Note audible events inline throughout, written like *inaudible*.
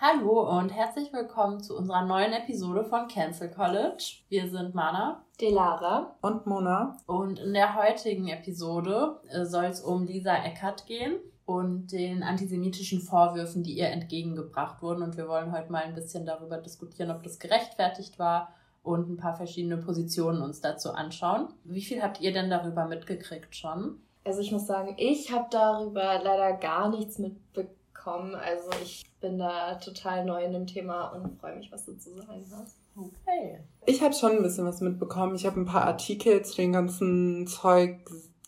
Hallo und herzlich willkommen zu unserer neuen Episode von Cancel College. Wir sind Mana, Delara und Mona. Und in der heutigen Episode äh, soll es um Lisa Eckert gehen und den antisemitischen Vorwürfen, die ihr entgegengebracht wurden. Und wir wollen heute mal ein bisschen darüber diskutieren, ob das gerechtfertigt war und ein paar verschiedene Positionen uns dazu anschauen. Wie viel habt ihr denn darüber mitgekriegt schon? Also ich muss sagen, ich habe darüber leider gar nichts mitbekommen kommen. Also ich bin da total neu in dem Thema und freue mich, was du zu sagen hast. Okay. Ich habe schon ein bisschen was mitbekommen. Ich habe ein paar Artikel zu den ganzen Zeug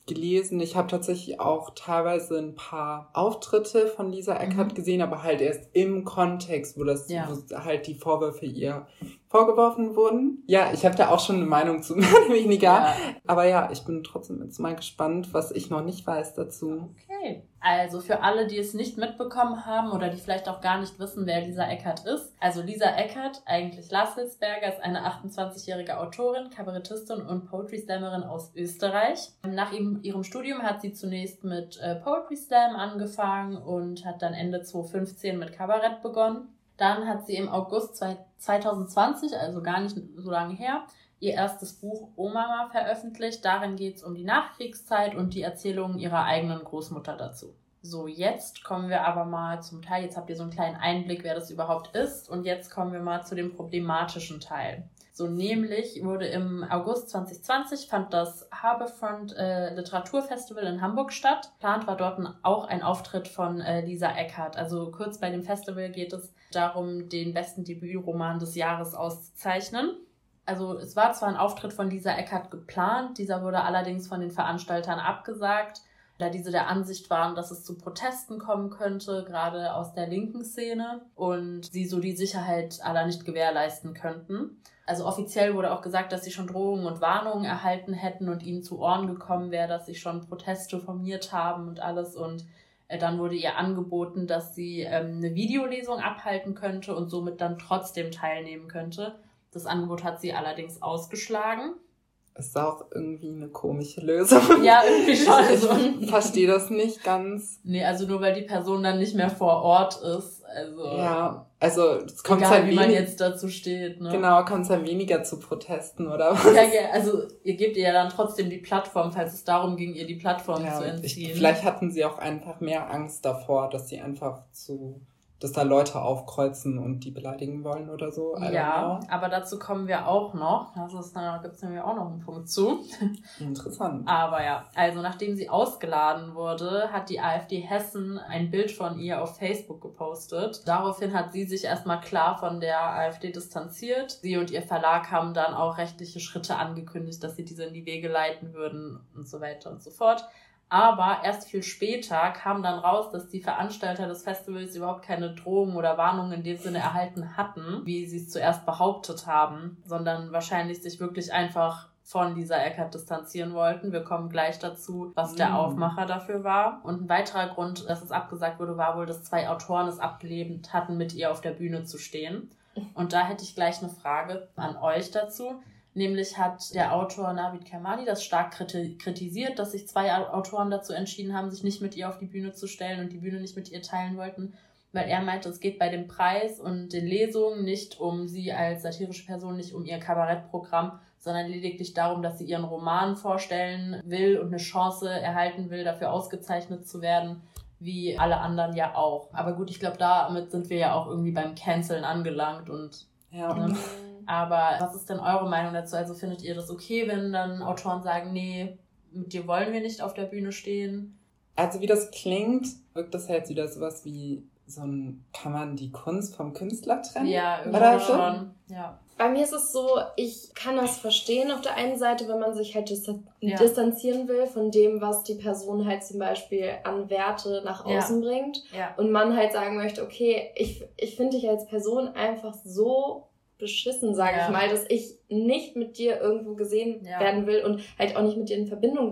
gelesen. Ich habe tatsächlich auch teilweise ein paar Auftritte von Lisa Eckert mhm. gesehen, aber halt erst im Kontext, wo das ja. wo halt die Vorwürfe ihr vorgeworfen wurden. Ja, ich habe da auch schon eine Meinung zu, *laughs* oder weniger. Ja. Aber ja, ich bin trotzdem jetzt mal gespannt, was ich noch nicht weiß dazu. Okay. Also für alle, die es nicht mitbekommen haben oder die vielleicht auch gar nicht wissen, wer Lisa Eckert ist. Also Lisa Eckert, eigentlich Lars Hilsberger, ist eine 28-jährige Autorin, Kabarettistin und Poetry Slammerin aus Österreich. Nach ihrem, ihrem Studium hat sie zunächst mit äh, Poetry Slam angefangen und hat dann Ende 2015 mit Kabarett begonnen. Dann hat sie im August 2020, also gar nicht so lange her, ihr erstes Buch Omama veröffentlicht. Darin geht es um die Nachkriegszeit und die Erzählungen ihrer eigenen Großmutter dazu. So, jetzt kommen wir aber mal zum Teil. Jetzt habt ihr so einen kleinen Einblick, wer das überhaupt ist. Und jetzt kommen wir mal zu dem problematischen Teil. So, nämlich wurde im August 2020 fand das Harbourfront äh, Literaturfestival in Hamburg statt. Plant war dort auch ein Auftritt von äh, Lisa Eckhardt. Also kurz bei dem Festival geht es darum, den besten Debütroman des Jahres auszuzeichnen also es war zwar ein Auftritt von Lisa Eckert geplant, dieser wurde allerdings von den Veranstaltern abgesagt, da diese der Ansicht waren, dass es zu Protesten kommen könnte, gerade aus der linken Szene, und sie so die Sicherheit aller nicht gewährleisten könnten. Also offiziell wurde auch gesagt, dass sie schon Drohungen und Warnungen erhalten hätten und ihnen zu Ohren gekommen wäre, dass sie schon Proteste formiert haben und alles und äh, dann wurde ihr angeboten, dass sie ähm, eine Videolesung abhalten könnte und somit dann trotzdem teilnehmen könnte. Das Angebot hat sie allerdings ausgeschlagen. Ist auch irgendwie eine komische Lösung. *laughs* Ja, irgendwie schon. Also, *laughs* ich verstehe das nicht ganz. Nee, also nur weil die Person dann nicht mehr vor Ort ist. Also. Ja, also es kommt egal, halt wie man jetzt dazu steht. Ne? Genau, kommt es ja weniger zu Protesten oder was? Ja, ja, also ihr gebt ihr ja dann trotzdem die Plattform, falls es darum ging, ihr die Plattform ja, zu entziehen. Ich, vielleicht hatten sie auch einfach mehr Angst davor, dass sie einfach zu dass da Leute aufkreuzen und die beleidigen wollen oder so. ja, aber dazu kommen wir auch noch. Das ist, da gibt es nämlich auch noch einen Punkt zu. *laughs* Interessant. aber ja, also nachdem sie ausgeladen wurde, hat die AfD Hessen ein Bild von ihr auf Facebook gepostet. Daraufhin hat sie sich erstmal klar von der AfD distanziert. Sie und ihr Verlag haben dann auch rechtliche Schritte angekündigt, dass sie diese in die Wege leiten würden und so weiter und so fort. Aber erst viel später kam dann raus, dass die Veranstalter des Festivals überhaupt keine Drohungen oder Warnungen in dem Sinne erhalten hatten, wie sie es zuerst behauptet haben, sondern wahrscheinlich sich wirklich einfach von Lisa Eckert distanzieren wollten. Wir kommen gleich dazu, was der mm. Aufmacher dafür war. Und ein weiterer Grund, dass es abgesagt wurde, war wohl, dass zwei Autoren es abgelehnt hatten, mit ihr auf der Bühne zu stehen. *laughs* Und da hätte ich gleich eine Frage an euch dazu. Nämlich hat der Autor Navid Kermani das stark kritisiert, dass sich zwei Autoren dazu entschieden haben, sich nicht mit ihr auf die Bühne zu stellen und die Bühne nicht mit ihr teilen wollten, weil er meinte, es geht bei dem Preis und den Lesungen nicht um sie als satirische Person, nicht um ihr Kabarettprogramm, sondern lediglich darum, dass sie ihren Roman vorstellen will und eine Chance erhalten will, dafür ausgezeichnet zu werden, wie alle anderen ja auch. Aber gut, ich glaube, damit sind wir ja auch irgendwie beim Canceln angelangt und ja. Ne? *laughs* Aber was ist denn eure Meinung dazu? Also findet ihr das okay, wenn dann Autoren sagen, nee, mit dir wollen wir nicht auf der Bühne stehen? Also wie das klingt, wirkt das halt wieder sowas wie so ein, kann man die Kunst vom Künstler trennen? Ja, irgendwie so? schon. Ja. Bei mir ist es so, ich kann das verstehen auf der einen Seite, wenn man sich halt ja. distanzieren will von dem, was die Person halt zum Beispiel an Werte nach außen ja. bringt. Ja. Und man halt sagen möchte, okay, ich, ich finde dich als Person einfach so beschissen, sage ja. ich mal, dass ich nicht mit dir irgendwo gesehen ja. werden will und halt auch nicht mit dir in Verbindung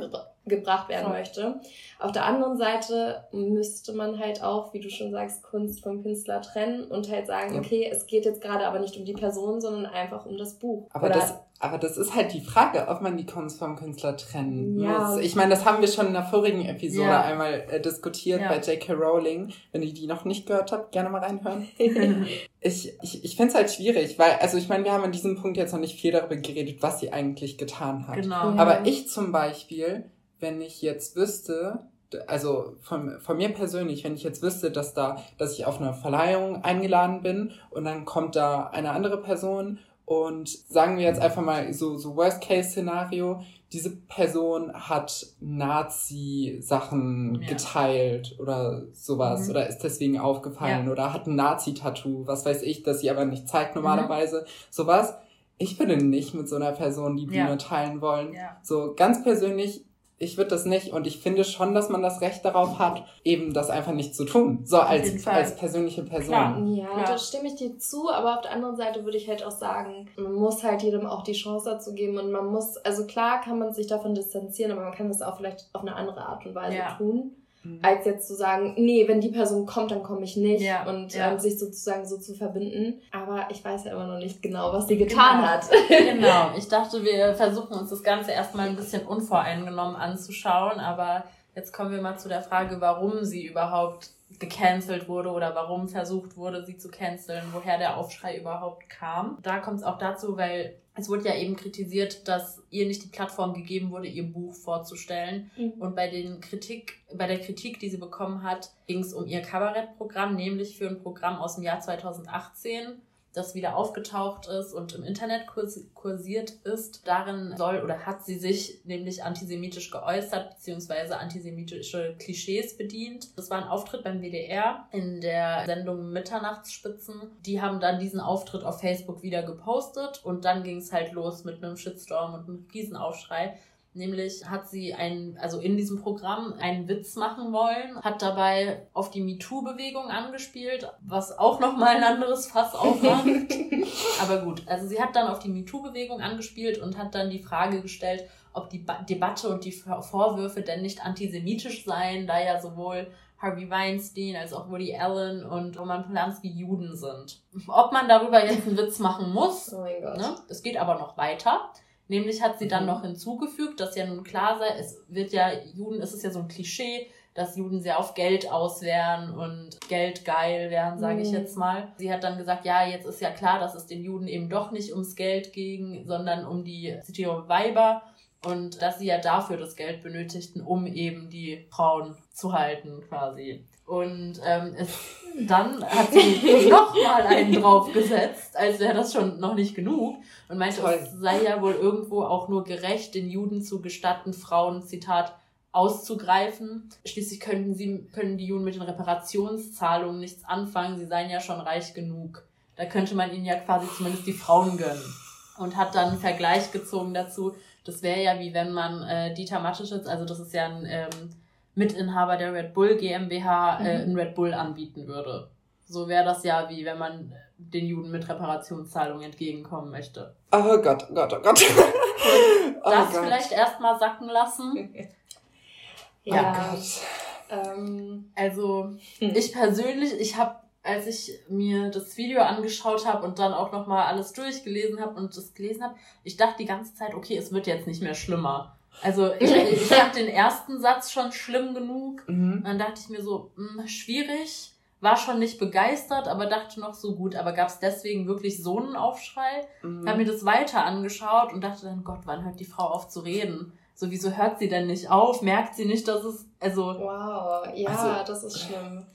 gebracht werden Voll. möchte. Auf der anderen Seite müsste man halt auch, wie du schon sagst, Kunst vom Künstler trennen und halt sagen, ja. okay, es geht jetzt gerade aber nicht um die Person, sondern einfach um das Buch. Aber Oder das aber das ist halt die Frage, ob man die Kunst vom Künstler trennen ja. muss. Ich meine, das haben wir schon in der vorigen Episode ja. einmal äh, diskutiert bei J.K. Rowling. Wenn ihr die noch nicht gehört habt, gerne mal reinhören. *laughs* ich ich, ich finde es halt schwierig, weil, also ich meine, wir haben an diesem Punkt jetzt noch nicht viel darüber geredet, was sie eigentlich getan hat. Genau. Aber ich zum Beispiel, wenn ich jetzt wüsste, also von, von mir persönlich, wenn ich jetzt wüsste, dass da, dass ich auf eine Verleihung eingeladen bin und dann kommt da eine andere Person und sagen wir jetzt einfach mal so, so Worst-Case-Szenario, diese Person hat Nazi-Sachen ja. geteilt oder sowas mhm. oder ist deswegen aufgefallen ja. oder hat ein Nazi-Tattoo, was weiß ich, das sie aber nicht zeigt normalerweise, mhm. sowas. Ich würde nicht mit so einer Person die Bühne ja. teilen wollen. So ganz persönlich, ich würde das nicht und ich finde schon, dass man das Recht darauf hat, eben das einfach nicht zu tun. So als, als persönliche Person. Klar. Ja, Klar. da stimme ich dir zu, aber auf der anderen Seite würde ich halt auch sagen, man muss halt jedem auch die Chance dazu geben und man muss, also klar kann man sich davon distanzieren, aber man kann das auch vielleicht auf eine andere Art und Weise ja. tun. Mhm. als jetzt zu sagen, nee, wenn die Person kommt, dann komme ich nicht ja, und ja. Ähm, sich sozusagen so zu verbinden. Aber ich weiß ja immer noch nicht genau, was sie getan genau. hat. genau. *laughs* Ich dachte, wir versuchen uns das Ganze erstmal ein bisschen unvoreingenommen anzuschauen, aber jetzt kommen wir mal zu der Frage, warum sie überhaupt gecancelt wurde oder warum versucht wurde, sie zu canceln, woher der Aufschrei überhaupt kam. Da kommt es auch dazu, weil es wurde ja eben kritisiert, dass ihr nicht die Plattform gegeben wurde, ihr Buch vorzustellen. Mhm. Und bei den Kritik, bei der Kritik, die sie bekommen hat, ging es um ihr Kabarettprogramm, nämlich für ein Programm aus dem Jahr 2018 das wieder aufgetaucht ist und im Internet kursiert ist. Darin soll oder hat sie sich nämlich antisemitisch geäußert, beziehungsweise antisemitische Klischees bedient. Das war ein Auftritt beim WDR in der Sendung Mitternachtsspitzen. Die haben dann diesen Auftritt auf Facebook wieder gepostet und dann ging es halt los mit einem Shitstorm und einem Riesenaufschrei. Nämlich hat sie ein, also in diesem Programm einen Witz machen wollen, hat dabei auf die MeToo-Bewegung angespielt, was auch nochmal ein anderes Fass aufmacht. *laughs* Aber gut, also sie hat dann auf die MeToo-Bewegung angespielt und hat dann die Frage gestellt, ob die ba Debatte und die Vorwürfe denn nicht antisemitisch seien, da ja sowohl Harvey Weinstein als auch Woody Allen und Roman Polanski Juden sind. Ob man darüber jetzt einen Witz machen muss, oh mein Gott. Ne? es geht aber noch weiter. Nämlich hat sie dann mhm. noch hinzugefügt, dass ja nun klar sei, es wird ja, Juden, es ist ja so ein Klischee, dass Juden sehr auf Geld aus wären und Geld geil wären, sage ich mhm. jetzt mal. Sie hat dann gesagt, ja, jetzt ist ja klar, dass es den Juden eben doch nicht ums Geld ging, sondern um die zitiere Weiber und dass sie ja dafür das Geld benötigten, um eben die Frauen zu halten quasi. Und ähm, es, *laughs* dann hat sie *laughs* noch mal einen draufgesetzt, als wäre das schon noch nicht genug. Und meinte, Toll. es sei ja wohl irgendwo auch nur gerecht, den Juden zu gestatten, Frauen, Zitat, auszugreifen. Schließlich könnten sie, können die Juden mit den Reparationszahlungen nichts anfangen, sie seien ja schon reich genug. Da könnte man ihnen ja quasi zumindest die Frauen gönnen. Und hat dann einen Vergleich gezogen dazu, das wäre ja wie wenn man äh, Dieter Mateschitz, also das ist ja ein ähm, Mitinhaber der Red Bull GmbH äh, mhm. in Red Bull anbieten würde. So wäre das ja wie wenn man den Juden mit Reparationszahlungen entgegenkommen möchte. Oh Gott, oh Gott, oh Gott. *laughs* oh das Gott. vielleicht erstmal sacken lassen. *laughs* ja. Oh Gott. Ähm, also hm. ich persönlich, ich habe, als ich mir das Video angeschaut habe und dann auch nochmal alles durchgelesen habe und das gelesen habe, ich dachte die ganze Zeit, okay, es wird jetzt nicht mehr schlimmer. Also ich, *laughs* ich fand den ersten Satz schon schlimm genug. Mhm. Dann dachte ich mir so, mh, hm, schwierig. War schon nicht begeistert, aber dachte noch so gut. Aber gab es deswegen wirklich so einen Aufschrei? Mhm. Habe mir das weiter angeschaut und dachte dann, Gott, wann hört die Frau auf zu reden? So, wieso hört sie denn nicht auf? Merkt sie nicht, dass es, also... Wow, ja, also, das ist schlimm.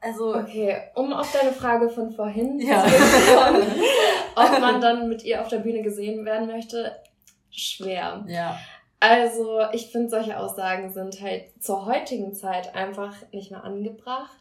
Also... Okay, um auf deine Frage von vorhin ja. zu kommen, *laughs* ob man dann mit ihr auf der Bühne gesehen werden möchte, schwer. Ja. Also, ich finde, solche Aussagen sind halt zur heutigen Zeit einfach nicht mehr angebracht.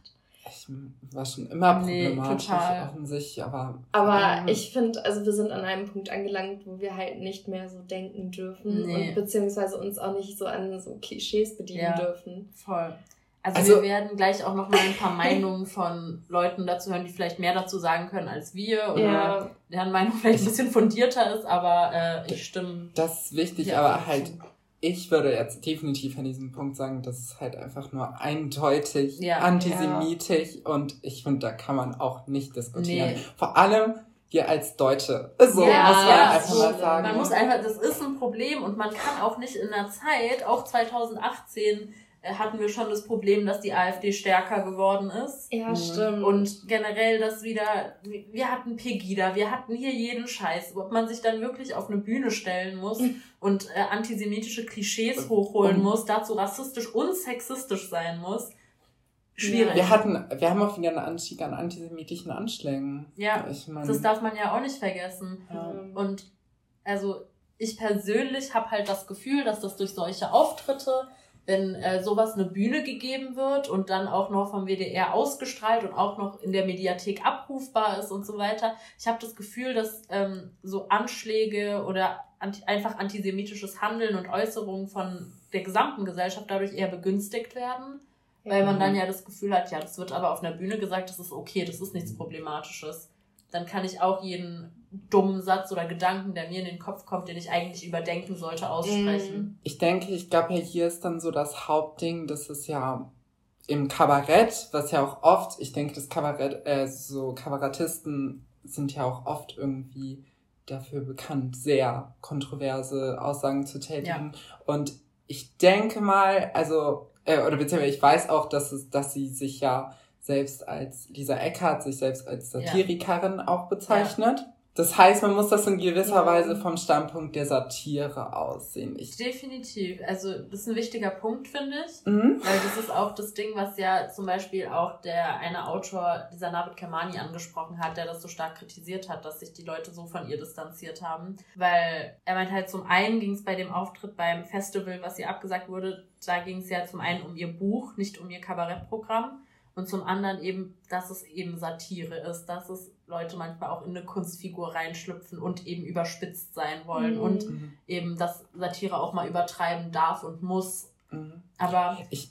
Ich war schon immer problematisch nee, sich, aber. Aber ähm, ich finde, also wir sind an einem Punkt angelangt, wo wir halt nicht mehr so denken dürfen nee. und beziehungsweise uns auch nicht so an so Klischees bedienen ja, dürfen. Voll. Also, also, wir werden gleich auch noch mal ein paar Meinungen von Leuten dazu hören, die vielleicht mehr dazu sagen können als wir oder ja. deren Meinung vielleicht ein bisschen fundierter ist, aber äh, ich stimme. Das ist wichtig, aber halt ich würde jetzt definitiv an diesem Punkt sagen, das ist halt einfach nur eindeutig ja, antisemitisch ja. und ich finde, da kann man auch nicht diskutieren. Nee. Vor allem wir als Deutsche. So ja, muss man ja, einfach mal sagen. Man muss einfach, das ist ein Problem und man kann auch nicht in der Zeit, auch 2018, äh, hatten wir schon das Problem, dass die AfD stärker geworden ist. Ja, mhm. stimmt. Und generell, dass wieder, wir hatten Pegida, wir hatten hier jeden Scheiß. Ob man sich dann wirklich auf eine Bühne stellen muss und äh, antisemitische Klischees hochholen und, muss, dazu rassistisch und sexistisch sein muss. Schwierig. Wir hatten, wir haben auch wieder einen Anstieg an antisemitischen Anschlägen. Ja, ich mein, das darf man ja auch nicht vergessen. Ja. Und also ich persönlich habe halt das Gefühl, dass das durch solche Auftritte wenn äh, sowas eine Bühne gegeben wird und dann auch noch vom WDR ausgestrahlt und auch noch in der Mediathek abrufbar ist und so weiter. Ich habe das Gefühl, dass ähm, so Anschläge oder anti einfach antisemitisches Handeln und Äußerungen von der gesamten Gesellschaft dadurch eher begünstigt werden. Ja. Weil man dann ja das Gefühl hat, ja, das wird aber auf einer Bühne gesagt, das ist okay, das ist nichts Problematisches. Dann kann ich auch jeden dummen Satz oder Gedanken, der mir in den Kopf kommt, den ich eigentlich überdenken sollte, aussprechen. Mm. Ich denke, ich glaube ja, hier ist dann so das Hauptding, das ist ja im Kabarett, was ja auch oft, ich denke, das Kabarett, äh, so Kabarettisten sind ja auch oft irgendwie dafür bekannt, sehr kontroverse Aussagen zu tätigen. Ja. Und ich denke mal, also, äh, oder beziehungsweise ich weiß auch, dass es, dass sie sich ja selbst als Lisa Eckhardt sich selbst als Satirikerin ja. auch bezeichnet. Ja. Das heißt, man muss das in gewisser ja. Weise vom Standpunkt der Satire aussehen. Ich Definitiv. Also das ist ein wichtiger Punkt, finde ich. Mhm. Weil das ist auch das Ding, was ja zum Beispiel auch der eine Autor, dieser Navid Kermani, angesprochen hat, der das so stark kritisiert hat, dass sich die Leute so von ihr distanziert haben. Weil er meint halt, zum einen ging es bei dem Auftritt beim Festival, was ihr abgesagt wurde, da ging es ja zum einen um ihr Buch, nicht um ihr Kabarettprogramm. Und zum anderen eben, dass es eben Satire ist, dass es Leute manchmal auch in eine Kunstfigur reinschlüpfen und eben überspitzt sein wollen mhm. und mhm. eben, dass Satire auch mal übertreiben darf und muss. Mhm. Aber ich,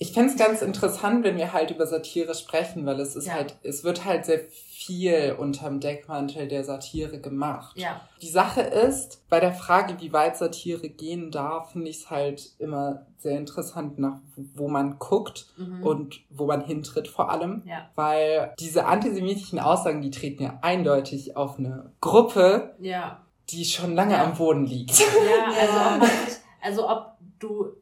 ich fände es ganz interessant, wenn wir halt über Satire sprechen, weil es ist ja. halt, es wird halt sehr viel unterm Deckmantel der Satire gemacht. Ja. Die Sache ist, bei der Frage, wie weit Satire gehen darf, finde ich es halt immer sehr interessant, nach wo man guckt mhm. und wo man hintritt vor allem. Ja. Weil diese antisemitischen Aussagen, die treten ja eindeutig auf eine Gruppe, ja. die schon lange am Boden liegt. Ja, also ob, *laughs* also ob du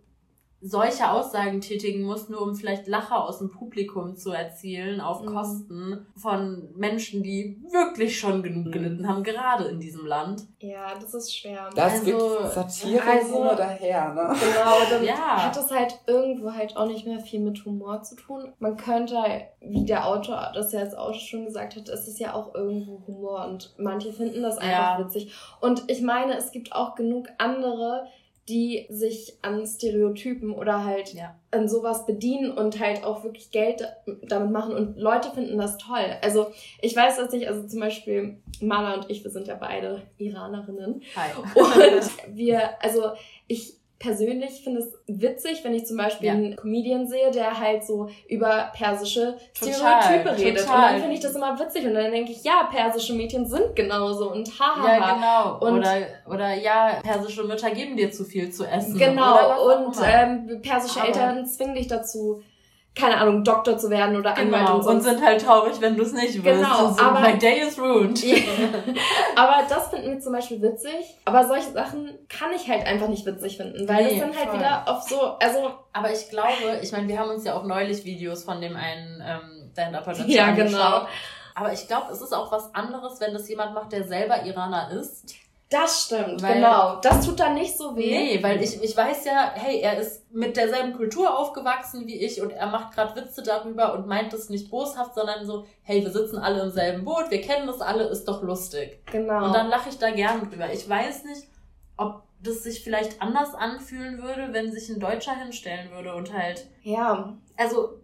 solche Aussagen tätigen muss, nur um vielleicht Lacher aus dem Publikum zu erzielen, auf mhm. Kosten von Menschen, die wirklich schon genug mhm. gelitten haben, gerade in diesem Land. Ja, das ist schwer. Das also, wird Satire also, nur daher, ne? Genau, dann *laughs* ja. hat es halt irgendwo halt auch nicht mehr viel mit Humor zu tun. Man könnte, wie der Autor das ja jetzt auch schon gesagt hat, es ist ja auch irgendwo Humor und manche finden das einfach ja. witzig. Und ich meine, es gibt auch genug andere, die sich an Stereotypen oder halt ja. an sowas bedienen und halt auch wirklich Geld damit machen und Leute finden das toll. Also ich weiß, dass ich, also zum Beispiel Mala und ich, wir sind ja beide Iranerinnen. Hi. Und wir, also ich persönlich finde es witzig, wenn ich zum Beispiel ja. einen Comedian sehe, der halt so über persische Stereotype total, redet. Total. Und dann finde ich das immer witzig und dann denke ich, ja, persische Mädchen sind genauso und haha. Ja, genau. Und oder, oder ja, persische Mütter geben dir zu viel zu essen. Genau. Und ähm, persische Aber Eltern zwingen dich dazu, keine Ahnung, Doktor zu werden oder genau. Anwalt und, und sind halt traurig, wenn du es nicht willst. Genau, so, aber my day is ruined. aber das finden wir zum Beispiel witzig. Aber solche Sachen kann ich halt einfach nicht witzig finden, weil nee, das dann halt voll. wieder auf so, also. Aber ich glaube, ich meine, wir haben uns ja auch neulich Videos von dem einen ähm, Stand-Upper *laughs* ja, genau. Aber ich glaube, es ist auch was anderes, wenn das jemand macht, der selber Iraner ist das stimmt, weil, genau. Das tut dann nicht so weh. Nee, weil ich, ich weiß ja, hey, er ist mit derselben Kultur aufgewachsen wie ich und er macht gerade Witze darüber und meint das nicht boshaft, sondern so, hey, wir sitzen alle im selben Boot, wir kennen das alle, ist doch lustig. Genau. Und dann lache ich da gern drüber. Ich weiß nicht, ob das sich vielleicht anders anfühlen würde, wenn sich ein Deutscher hinstellen würde und halt. Ja. Also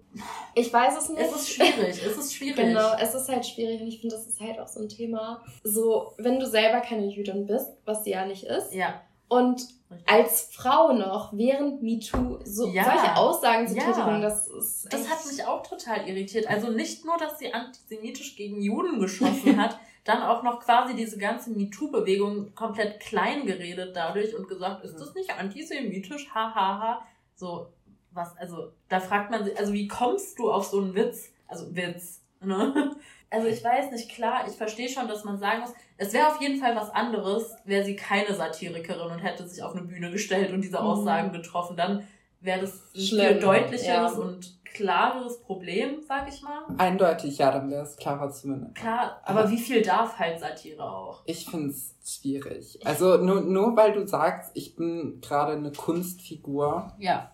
ich weiß es nicht. Es ist schwierig, es ist *laughs* schwierig. Genau, es ist halt schwierig und ich finde, das ist halt auch so ein Thema. So, wenn du selber keine Jüdin bist, was sie ja nicht ist. Ja. Und als Frau noch, während MeToo so, ja. solche Aussagen zu ja. tätigen, das ist. Das hat mich auch total irritiert. Also nicht nur, dass sie antisemitisch gegen Juden geschossen *laughs* hat, dann auch noch quasi diese ganze MeToo-Bewegung komplett klein geredet dadurch und gesagt, ist das nicht antisemitisch? Hahaha. Ha, ha. So, was, also, da fragt man sich, also wie kommst du auf so einen Witz? Also Witz, ne? Also ich weiß nicht, klar, ich verstehe schon, dass man sagen muss, es wäre auf jeden Fall was anderes, wäre sie keine Satirikerin und hätte sich auf eine Bühne gestellt und diese mhm. Aussagen mhm. getroffen. Dann wäre das ein viel deutlicheres ja. und klareres Problem, sag ich mal. Eindeutig, ja, dann wäre es klarer zumindest. Klar, aber, aber wie viel darf halt Satire auch? Ich finde es schwierig. Also nur, nur weil du sagst, ich bin gerade eine Kunstfigur. Ja.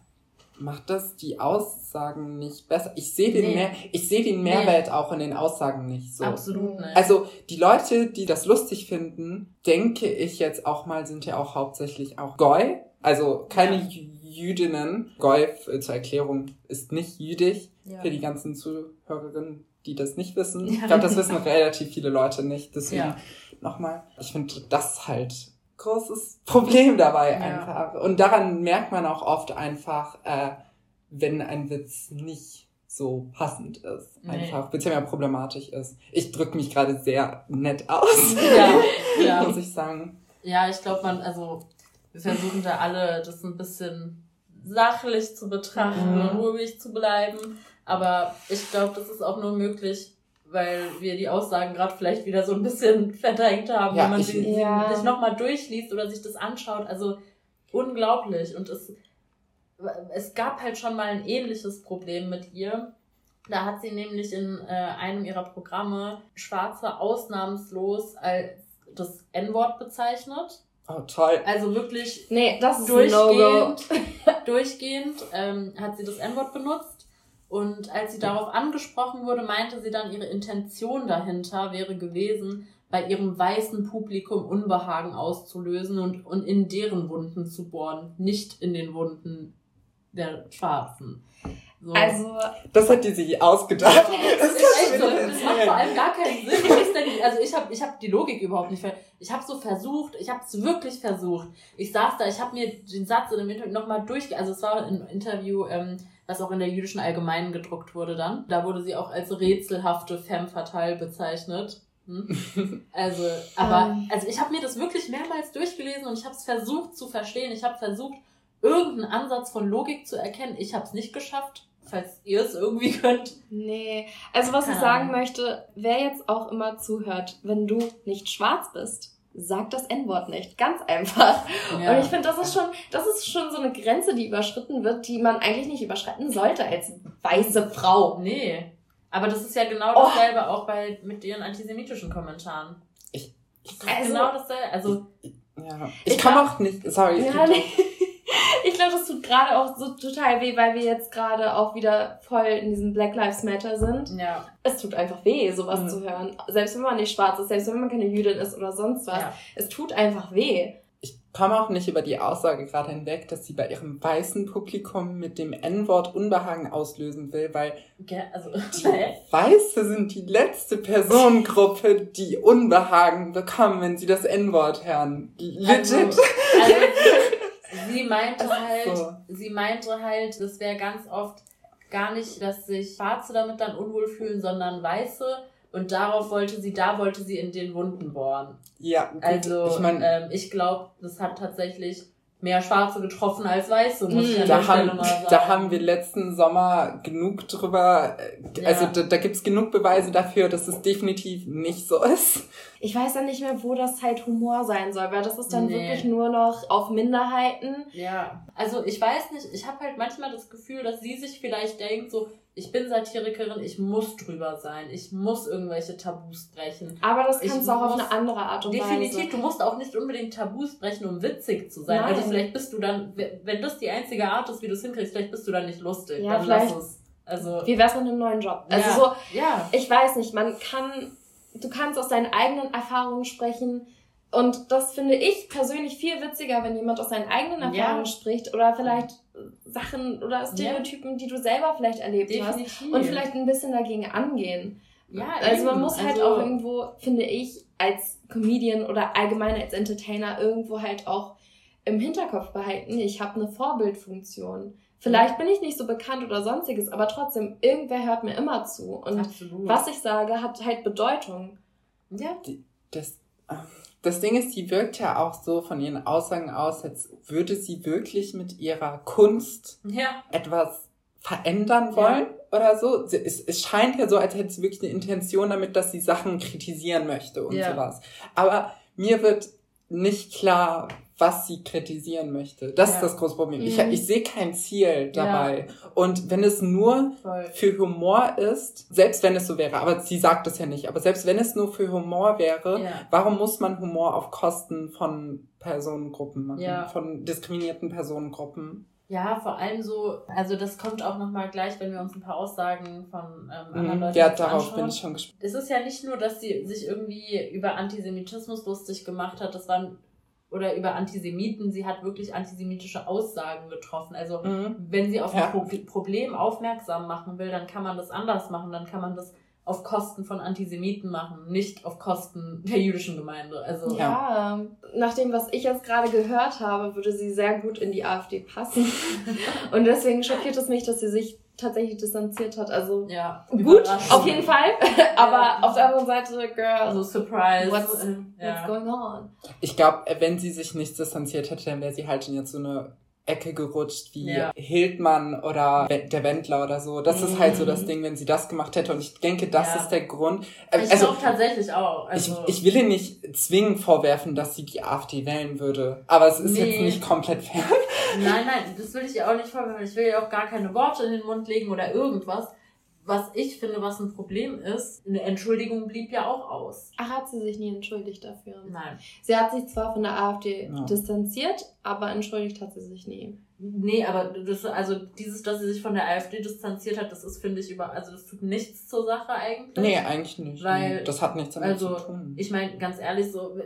Macht das die Aussagen nicht besser? Ich sehe den, nee. Mehr, ich seh den Mehrwert nee. auch in den Aussagen nicht so. Absolut nicht. Also die Leute, die das lustig finden, denke ich jetzt auch mal, sind ja auch hauptsächlich auch Goy. Also keine ja Jüdinnen. Golf äh, zur Erklärung ist nicht jüdisch ja. für die ganzen Zuhörerinnen, die das nicht wissen. Ja. Ich glaube, das wissen *laughs* relativ viele Leute nicht. Deswegen nochmal. Ich finde das halt großes *laughs* Problem dabei einfach. Und daran merkt man auch oft einfach, äh, wenn ein Witz nicht so passend ist, nee. einfach, beziehungsweise problematisch ist. Ich drücke mich gerade sehr nett aus, *laughs* ja, ja. *laughs* muss ich sagen. Ja, ich glaube, man, also wir versuchen da alle das ein bisschen sachlich zu betrachten mhm. und ruhig zu bleiben. Aber ich glaube, das ist auch nur möglich, weil wir die Aussagen gerade vielleicht wieder so ein bisschen *laughs* verdrängt haben, ja, wenn man ich, sie, ja. sich nochmal durchliest oder sich das anschaut. Also unglaublich. Und es, es gab halt schon mal ein ähnliches Problem mit ihr. Da hat sie nämlich in äh, einem ihrer Programme Schwarze ausnahmslos als das N-Wort bezeichnet. Oh, toll. Also wirklich nee, das ist durchgehend, *laughs* durchgehend ähm, hat sie das N-Wort benutzt. Und als sie darauf angesprochen wurde, meinte sie dann, ihre Intention dahinter wäre gewesen, bei ihrem weißen Publikum Unbehagen auszulösen und, und in deren Wunden zu bohren, nicht in den Wunden der Schwarzen. So. Also. Das hat die sich ausgedacht. Das, ist echt so. das macht vor allem gar keinen Sinn. Denn, also ich habe ich hab die Logik überhaupt nicht. Ich habe so versucht, ich habe es wirklich versucht. Ich saß da, ich habe mir den Satz in dem Interview nochmal durch, also es war ein Interview, ähm, was auch in der jüdischen Allgemeinen gedruckt wurde dann. Da wurde sie auch als rätselhafte femme fatale bezeichnet. Hm? *laughs* Also, aber, ähm. also ich habe mir das wirklich mehrmals durchgelesen und ich habe es versucht zu verstehen. Ich habe versucht, irgendeinen Ansatz von Logik zu erkennen. Ich habe es nicht geschafft falls ihr es irgendwie *laughs* könnt. Nee, also was Keine ich sagen Ahnung. möchte, wer jetzt auch immer zuhört, wenn du nicht schwarz bist, sag das N-Wort nicht. Ganz einfach. Ja. Und ich finde, das ist schon, das ist schon so eine Grenze, die überschritten wird, die man eigentlich nicht überschreiten sollte als weiße Frau. Nee. Aber das ist ja genau oh. dasselbe oh. auch bei, mit ihren antisemitischen Kommentaren. Ich, ich also, genau dasselbe. Also, ja. Ich, ich kann auch nicht, sorry. Ja, nee *laughs* ich glaube, das tut gerade auch so total weh, weil wir jetzt gerade auch wieder voll in diesem Black Lives Matter sind. Ja. Es tut einfach weh, sowas mhm. zu hören. Selbst wenn man nicht schwarz ist, selbst wenn man keine Jüdin ist oder sonst was. Ja. Es tut einfach weh. Ich komme auch nicht über die Aussage gerade hinweg, dass sie bei ihrem weißen Publikum mit dem N-Wort Unbehagen auslösen will, weil ja, also, die *laughs* Weiße sind die letzte Personengruppe, die Unbehagen bekommen, wenn sie das N-Wort hören. Legit. Also, also *laughs* sie meinte halt, so. sie meinte halt, das wäre ganz oft gar nicht, dass sich Schwarze damit dann unwohl fühlen, sondern Weiße. Und darauf wollte sie, da wollte sie in den Wunden bohren. Ja, gut. also ich, mein, ähm, ich glaube, das hat tatsächlich mehr Schwarze getroffen als Weiße, muss ich an da haben, mal sagen. Da haben wir letzten Sommer genug drüber, äh, also ja. da, da gibt's genug Beweise dafür, dass es definitiv nicht so ist. Ich weiß dann nicht mehr, wo das halt Humor sein soll, weil das ist dann nee. wirklich nur noch auf Minderheiten. Ja, also ich weiß nicht, ich habe halt manchmal das Gefühl, dass sie sich vielleicht denkt, so, ich bin Satirikerin, ich muss drüber sein, ich muss irgendwelche Tabus brechen. Aber das kannst ich du auch auf eine andere Art und definitiv, Weise. Definitiv, du musst auch nicht unbedingt Tabus brechen, um witzig zu sein. Also Nein. Also vielleicht bist du dann, wenn das die einzige Art ist, wie du es hinkriegst, vielleicht bist du dann nicht lustig. Ja, dann vielleicht. lass es. Also, wie wär's mit einem neuen Job? Also ja, so, ja. ich weiß nicht, man kann, du kannst aus deinen eigenen Erfahrungen sprechen, und das finde ich persönlich viel witziger, wenn jemand aus seinen eigenen Erfahrungen ja. spricht oder vielleicht Sachen oder Stereotypen, ja. die du selber vielleicht erlebt Definitiv. hast und vielleicht ein bisschen dagegen angehen. Ja, also man muss halt also auch irgendwo, finde ich, als Comedian oder allgemein als Entertainer irgendwo halt auch im Hinterkopf behalten, ich habe eine Vorbildfunktion. Vielleicht bin ich nicht so bekannt oder sonstiges, aber trotzdem, irgendwer hört mir immer zu. Und Absolut. was ich sage, hat halt Bedeutung. Ja. Das, das Ding ist, sie wirkt ja auch so von ihren Aussagen aus, als würde sie wirklich mit ihrer Kunst ja. etwas verändern wollen ja. oder so. Es, es scheint ja so, als hätte sie wirklich eine Intention damit, dass sie Sachen kritisieren möchte und ja. sowas. Aber mir wird nicht klar, was sie kritisieren möchte. Das ja. ist das große Problem. Mhm. Ich, ich sehe kein Ziel dabei. Ja. Und wenn es nur Voll. für Humor ist, selbst wenn es so wäre, aber sie sagt es ja nicht, aber selbst wenn es nur für Humor wäre, ja. warum muss man Humor auf Kosten von Personengruppen machen, von diskriminierten Personengruppen? Ja, vor allem so, also das kommt auch nochmal gleich, wenn wir uns ein paar Aussagen von ähm, anderen mhm. Leuten Ja, darauf anschauen. bin ich schon gespannt. Es ist ja nicht nur, dass sie sich irgendwie über Antisemitismus lustig gemacht hat, das waren oder über Antisemiten, sie hat wirklich antisemitische Aussagen getroffen. Also mhm. wenn sie auf ja. ein Problem aufmerksam machen will, dann kann man das anders machen, dann kann man das auf Kosten von Antisemiten machen, nicht auf Kosten der jüdischen Gemeinde. Also ja, nach dem, was ich jetzt gerade gehört habe, würde sie sehr gut in die AfD passen. *laughs* Und deswegen schockiert es mich, dass sie sich tatsächlich distanziert hat. Also ja, gut, auf jeden Fall. *laughs* Aber ja. auf der anderen Seite, girl, also surprise. What's, ja. what's going on? Ich glaube, wenn sie sich nicht distanziert hätte, dann wäre sie halt in jetzt so eine Ecke gerutscht wie ja. Hildmann oder der Wendler oder so. Das mhm. ist halt so das mhm. Ding, wenn sie das gemacht hätte. Und ich denke, das ja. ist der Grund. Äh, ich also, glaube tatsächlich auch. Also ich, ich will ihr nicht zwingend vorwerfen, dass sie die AfD wählen würde. Aber es ist nee. jetzt nicht komplett fair. Nein, nein, das will ich ihr auch nicht vorwerfen. Ich will ihr auch gar keine Worte in den Mund legen oder irgendwas was ich finde, was ein Problem ist, eine Entschuldigung blieb ja auch aus. Ach, hat sie sich nie entschuldigt dafür? Nein. Sie hat sich zwar von der AfD ja. distanziert, aber entschuldigt hat sie sich nie. Nee, aber das, also dieses, dass sie sich von der AfD distanziert hat, das ist, finde ich, über, also das tut nichts zur Sache eigentlich. Nee, eigentlich nicht. Weil, das hat nichts damit also, zu tun. Ich meine, ganz ehrlich, so,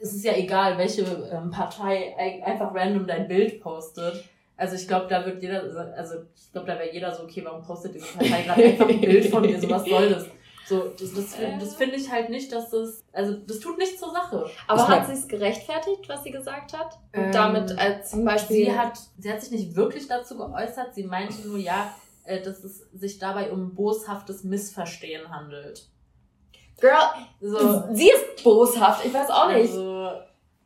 es ist ja egal, welche ähm, Partei einfach random dein Bild postet also ich glaube, da wird jeder, also ich glaube, da wäre jeder so, okay, warum postet diese Partei gerade einfach ein Bild von mir? So, was soll das? So, das, das, das finde ich halt nicht, dass das, also das tut nichts zur Sache. Aber das hat sie es gerechtfertigt, was sie gesagt hat? Und ähm, damit als zum Beispiel. Sie hat, sie hat sich nicht wirklich dazu geäußert. Sie meinte nur, ja, äh, dass es sich dabei um boshaftes Missverstehen handelt. Girl, so. sie ist boshaft. Ich weiß auch nicht. Also,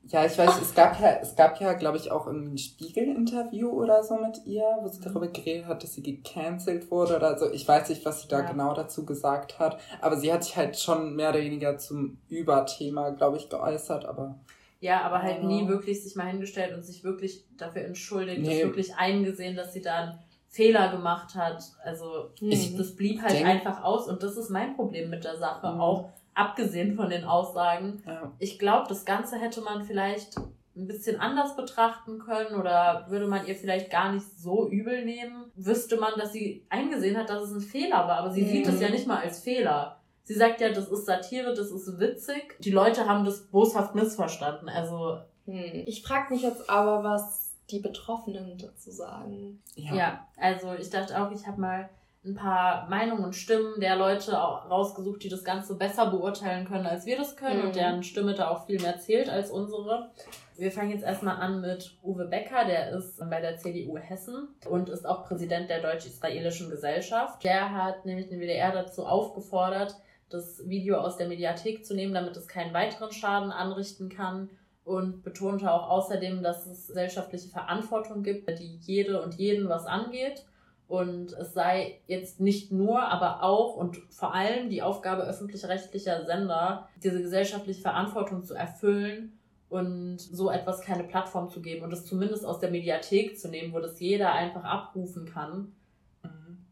ja, ich weiß, es gab ja, es gab ja, glaube ich, auch irgendwie ein Spiegel-Interview oder so mit ihr, wo sie darüber geredet hat, dass sie gecancelt wurde oder so. Ich weiß nicht, was sie da ja. genau dazu gesagt hat, aber sie hat sich halt schon mehr oder weniger zum Überthema, glaube ich, geäußert, aber. Ja, aber halt nie wirklich sich mal hingestellt und sich wirklich dafür entschuldigt, nee. wirklich eingesehen, dass sie da einen Fehler gemacht hat. Also, ich das blieb halt einfach aus und das ist mein Problem mit der Sache mhm. auch abgesehen von den Aussagen. Ja. Ich glaube, das Ganze hätte man vielleicht ein bisschen anders betrachten können oder würde man ihr vielleicht gar nicht so übel nehmen, wüsste man, dass sie eingesehen hat, dass es ein Fehler war. Aber sie mhm. sieht es ja nicht mal als Fehler. Sie sagt ja, das ist Satire, das ist witzig. Die Leute haben das boshaft missverstanden. Also. Hm. Ich frage mich jetzt aber, was die Betroffenen dazu sagen. Ja, ja also ich dachte auch, ich habe mal ein paar Meinungen und Stimmen der Leute auch rausgesucht, die das Ganze besser beurteilen können, als wir das können mhm. und deren Stimme da auch viel mehr zählt als unsere. Wir fangen jetzt erstmal an mit Uwe Becker, der ist bei der CDU Hessen und ist auch Präsident der Deutsch-Israelischen Gesellschaft. Der hat nämlich den WDR dazu aufgefordert, das Video aus der Mediathek zu nehmen, damit es keinen weiteren Schaden anrichten kann und betonte auch außerdem, dass es gesellschaftliche Verantwortung gibt, die jede und jeden was angeht und es sei jetzt nicht nur, aber auch und vor allem die Aufgabe öffentlich-rechtlicher Sender, diese gesellschaftliche Verantwortung zu erfüllen und so etwas keine Plattform zu geben und es zumindest aus der Mediathek zu nehmen, wo das jeder einfach abrufen kann.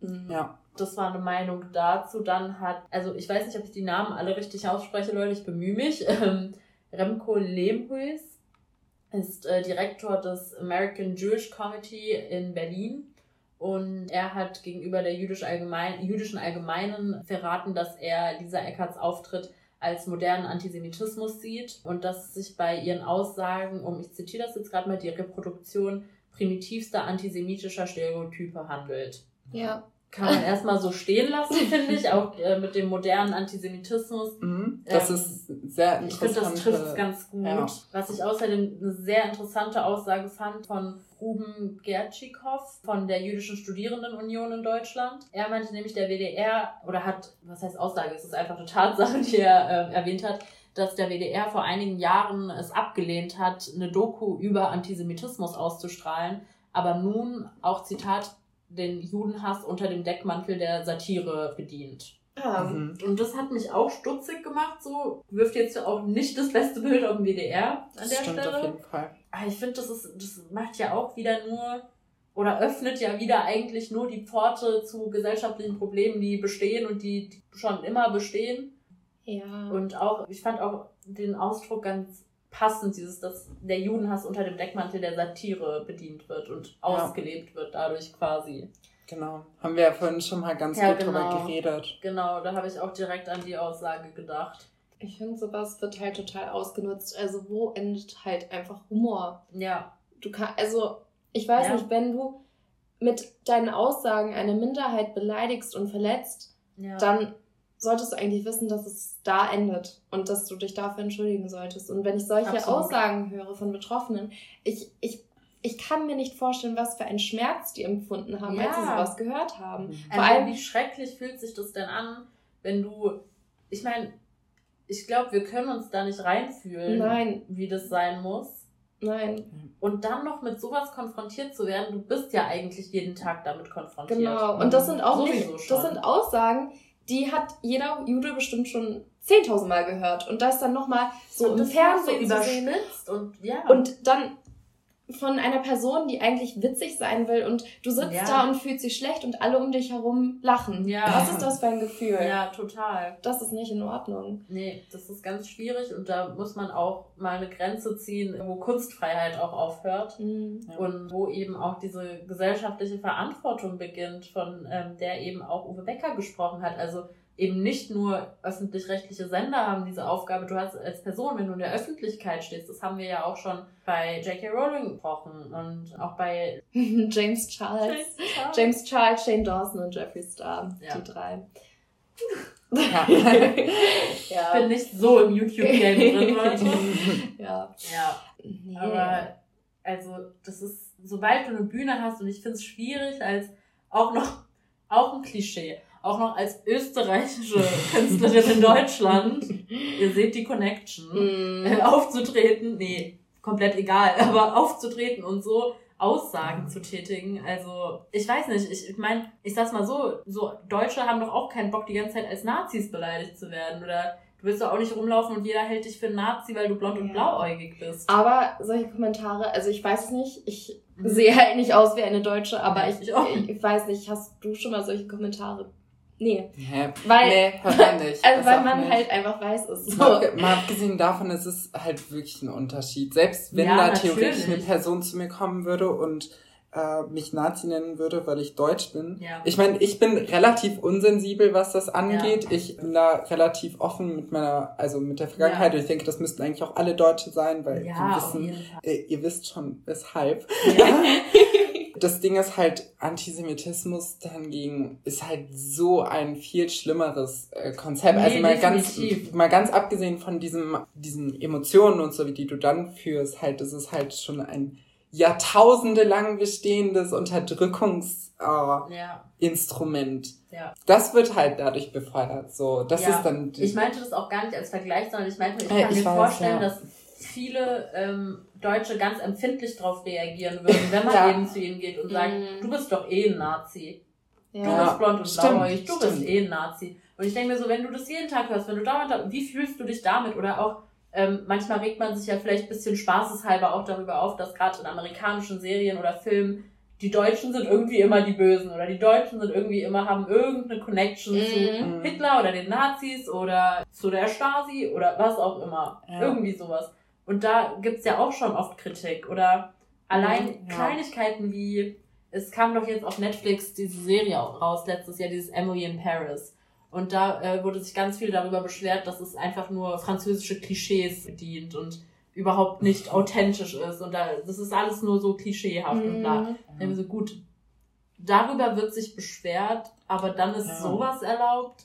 Mhm. Ja. Das war eine Meinung dazu. Dann hat, also ich weiß nicht, ob ich die Namen alle richtig ausspreche, Leute, ich bemühe mich. *laughs* Ähm, Remco Lehmhuis ist äh, Direktor des American Jewish Committee in Berlin und er hat gegenüber der jüdisch Allgemein, jüdischen Allgemeinen verraten, dass er Lisa Eckarts Auftritt als modernen Antisemitismus sieht und dass es sich bei ihren Aussagen um, ich zitiere das jetzt gerade mal, die Reproduktion primitivster antisemitischer Stereotype handelt. Ja, kann man erstmal so stehen lassen, *laughs* finde ich, auch äh, mit dem modernen Antisemitismus. Mhm, das ähm, ist sehr interessant. Ich finde, das trifft es ganz gut. Ja. Was ich außerdem eine sehr interessante Aussage fand von Ruben Gertschikow von der Jüdischen Studierendenunion in Deutschland. Er meinte nämlich, der WDR, oder hat, was heißt Aussage, es ist einfach eine Tatsache, die er äh, erwähnt hat, dass der WDR vor einigen Jahren es abgelehnt hat, eine Doku über Antisemitismus auszustrahlen, aber nun auch Zitat den Judenhass unter dem Deckmantel der Satire bedient. Ja. Mhm. Und das hat mich auch stutzig gemacht, so wirft jetzt auch nicht das beste Bild auf dem WDR an das der stimmt Stelle. Auf jeden Fall. Aber ich finde, das ist, das macht ja auch wieder nur oder öffnet ja wieder eigentlich nur die Pforte zu gesellschaftlichen Problemen, die bestehen und die, die schon immer bestehen. Ja. Und auch, ich fand auch den Ausdruck ganz passend, dieses, dass der Judenhass unter dem Deckmantel der Satire bedient wird und ausgelebt ja. wird dadurch quasi. Genau. Haben wir ja vorhin schon mal ganz ja, gut genau. drüber geredet. Genau, da habe ich auch direkt an die Aussage gedacht. Ich finde, sowas wird halt total ausgenutzt. Also, wo endet halt einfach Humor? Ja. Du kannst, also, ich weiß ja. nicht, wenn du mit deinen Aussagen eine Minderheit beleidigst und verletzt, ja. dann solltest du eigentlich wissen, dass es da endet und dass du dich dafür entschuldigen solltest. Und wenn ich solche Absolut. Aussagen höre von Betroffenen, ich, ich, ich kann mir nicht vorstellen, was für einen Schmerz die empfunden haben, ja. als sie sowas gehört haben. Mhm. Vor also, allem, wie schrecklich fühlt sich das denn an, wenn du, ich meine, ich glaube, wir können uns da nicht reinfühlen, Nein. wie das sein muss. Nein. Und dann noch mit sowas konfrontiert zu werden, du bist ja eigentlich jeden Tag damit konfrontiert. Genau. Und das sind auch nicht, das sind Aussagen, die hat jeder Jude bestimmt schon 10.000 Mal gehört. Und das dann nochmal so und im Fernsehen so überspitzt und ja. Und dann von einer Person, die eigentlich witzig sein will und du sitzt ja. da und fühlst dich schlecht und alle um dich herum lachen. Ja. Was ist das für ein Gefühl? Ja, total. Das ist nicht in Ordnung. Nee, das ist ganz schwierig und da muss man auch mal eine Grenze ziehen, wo Kunstfreiheit auch aufhört mhm. und wo eben auch diese gesellschaftliche Verantwortung beginnt, von ähm, der eben auch Uwe Becker gesprochen hat. Also eben nicht nur öffentlich-rechtliche Sender haben diese Aufgabe, du hast als Person, wenn du in der Öffentlichkeit stehst, das haben wir ja auch schon bei J.K. Rowling gesprochen und auch bei *laughs* James Charles. James Charles, James Charles Shane Dawson und Jeffree Star, ja. die drei. Ja. *laughs* ja. Bin nicht so im YouTube-Game drin, Leute. *laughs* ja. Ja. Nee. Aber, also, das ist, sobald du eine Bühne hast und ich finde es schwierig, als auch noch, auch ein Klischee, auch noch als österreichische *laughs* Künstlerin in Deutschland, ihr seht die Connection, mm. Äh, aufzutreten, nee, komplett egal, *laughs* aber aufzutreten und so Aussagen zu tätigen. Also, ich weiß nicht, ich, ich meine, ich sag's mal so, so Deutsche haben doch auch keinen Bock, die ganze Zeit als Nazis beleidigt zu werden. Oder du willst doch auch nicht rumlaufen und jeder hält dich für einen Nazi, weil du blond und blauäugig bist. Aber solche Kommentare, also ich weiß nicht, ich mhm. sehe halt nicht aus wie eine Deutsche, aber ich, ich, ich weiß nicht, hast du schon mal solche Kommentare Nee. Hä? Weil, nee, hört man nicht. Also, weil man nicht. halt einfach weiß, es ist so. Mal, *laughs* mal abgesehen davon, es ist halt wirklich ein Unterschied. Selbst wenn ja, da natürlich. theoretisch eine Person zu mir kommen würde und äh, mich Nazi nennen würde, weil ich deutsch bin. Ja. Ich meine, ich bin relativ unsensibel, was das angeht. Ja. Ich bin da relativ offen mit meiner, also mit der Vergangenheit. Ja. Ich denke, das müssten eigentlich auch alle Deutsche sein, weil ja, wissen, äh, ihr wisst schon weshalb. *laughs* *laughs* Das Ding ist halt, Antisemitismus dahingegen ist halt so ein viel schlimmeres äh, Konzept. Nee, also mal ganz, mal ganz abgesehen von diesem, diesen Emotionen und so, wie die du dann führst, halt, das ist halt schon ein Jahrtausende lang bestehendes Unterdrückungsinstrument. Äh, ja. ja. Das wird halt dadurch befeuert. So, das ja. ist dann. Ich meinte das auch gar nicht als Vergleich, sondern ich meinte, ich kann ich mir weiß, vorstellen, dass viele ähm, Deutsche ganz empfindlich darauf reagieren würden, wenn man *laughs* ja. eben zu ihnen geht und sagt, mm. du bist doch eh ein Nazi. Ja. Du bist blond und blauäugig, du stimmt. bist eh ein Nazi. Und ich denke mir so, wenn du das jeden Tag hörst, wenn du damit, wie fühlst du dich damit? Oder auch, ähm, manchmal regt man sich ja vielleicht ein bisschen spaßeshalber auch darüber auf, dass gerade in amerikanischen Serien oder Filmen die Deutschen sind irgendwie immer die Bösen oder die Deutschen sind irgendwie immer, haben irgendeine Connection mhm. zu Hitler oder den Nazis oder zu der Stasi oder was auch immer. Ja. Irgendwie sowas. Und da gibt's ja auch schon oft Kritik. Oder allein ja. Kleinigkeiten wie, es kam doch jetzt auf Netflix diese Serie raus, letztes Jahr, dieses Emily in Paris. Und da äh, wurde sich ganz viel darüber beschwert, dass es einfach nur französische Klischees bedient und überhaupt nicht authentisch ist. Und da, das ist alles nur so klischeehaft mhm. und bla. Mhm. Dann so, gut, darüber wird sich beschwert, aber dann ist ja. sowas erlaubt.